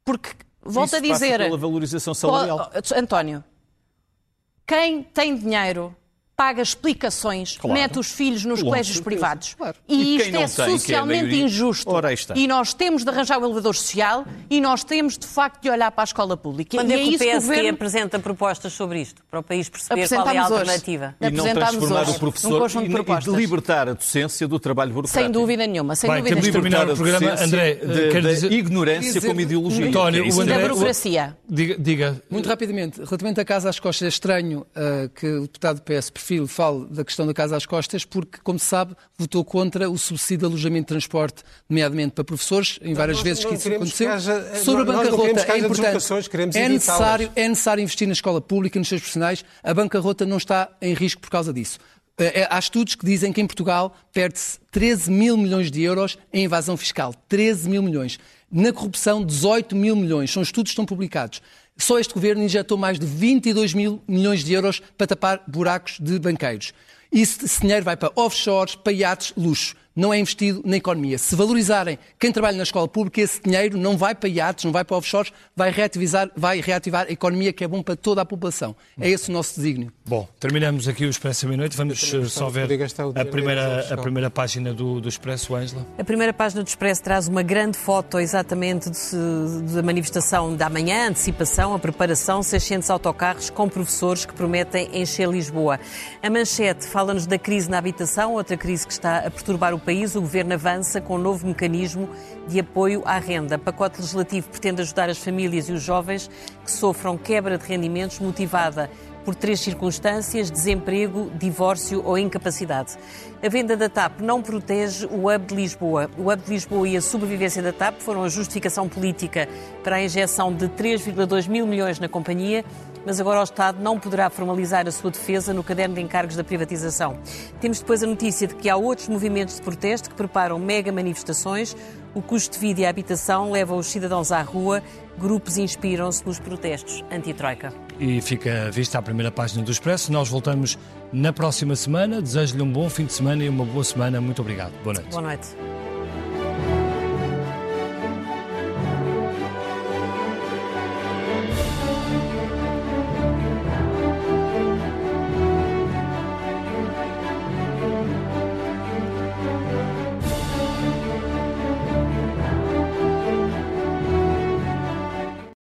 Porque, volto Isso a dizer... pela valorização salarial. António, quem tem dinheiro paga explicações, Claro. mete os filhos nos Com colégios certeza, privados. claro. E, E isto é tem, é socialmente maioria? injusto. Ora, aí está. E nós temos de arranjar o elevador social e nós temos, de facto, de olhar para a escola pública. Quando e é que o isso que o PSD governo... apresenta propostas sobre isto, para o país perceber qual é a alternativa? E não apresentámos transformar hoje o um professor de e, e de propostas. libertar a docência do trabalho burocrático. Sem dúvida nenhuma, sem Vai, dúvida temos de nenhuma. terminar o programa. André, de- quer da dizer- ignorância dizer- como ideologia. António, É o. André- Da burocracia. Diga, diga. Muito rapidamente, relativamente à Casa às Costas, é estranho ah, que o deputado do PS Perfil fale da questão da Casa às Costas, porque, como se sabe, votou contra o subsídio de alojamento de transporte, nomeadamente para professores, em várias nós vezes que isso aconteceu. que haja- Sobre a nós bancarrota, é importante. É necessário, é necessário investir na escola pública, nos seus profissionais. A bancarrota não está em risco por causa disso. Eh, eh, Há estudos que dizem que em Portugal perde-se 13 mil milhões de euros em evasão fiscal. 13 mil milhões. Na corrupção, 18 mil milhões. São estudos que estão publicados. Só este governo injetou mais de 22 mil milhões de euros para tapar buracos de banqueiros. E esse dinheiro vai para offshores, para iates, luxo. Não é investido na economia. Se valorizarem quem trabalha na escola pública, esse dinheiro não vai para iates, não vai para offshores, vai reativar, vai reativar a economia que é bom para toda a população. É esse o nosso desígnio. Bom, terminamos aqui o Expresso à meia-noite. Vamos eh, só ver a primeira, a primeira página do, do Expresso, Ângela. A primeira página do Expresso traz uma grande foto exatamente da manifestação da manhã, a antecipação, a preparação, 600 autocarros com professores que prometem encher Lisboa. A manchete fala-nos da crise na habitação, outra crise que está a perturbar o país. O governo avança com um novo mecanismo de apoio à renda. Pacote legislativo pretende ajudar as famílias e os jovens que sofram quebra de rendimentos motivada por três circunstâncias: desemprego, divórcio ou incapacidade. A venda da TAP não protege o Hub de Lisboa. O Hub de Lisboa e a sobrevivência da TAP foram a justificação política para a injeção de 3,2 mil milhões na companhia, mas agora o Estado não poderá formalizar a sua defesa no caderno de encargos da privatização. Temos depois a notícia de que há outros movimentos de protesto que preparam mega manifestações. O custo de vida e a habitação leva os cidadãos à rua. Grupos inspiram-se nos protestos anti-troika. E fica vista a primeira página do Expresso. Nós voltamos na próxima semana. Desejo-lhe um bom fim de semana e uma boa semana. Muito obrigado. Boa noite. Boa noite.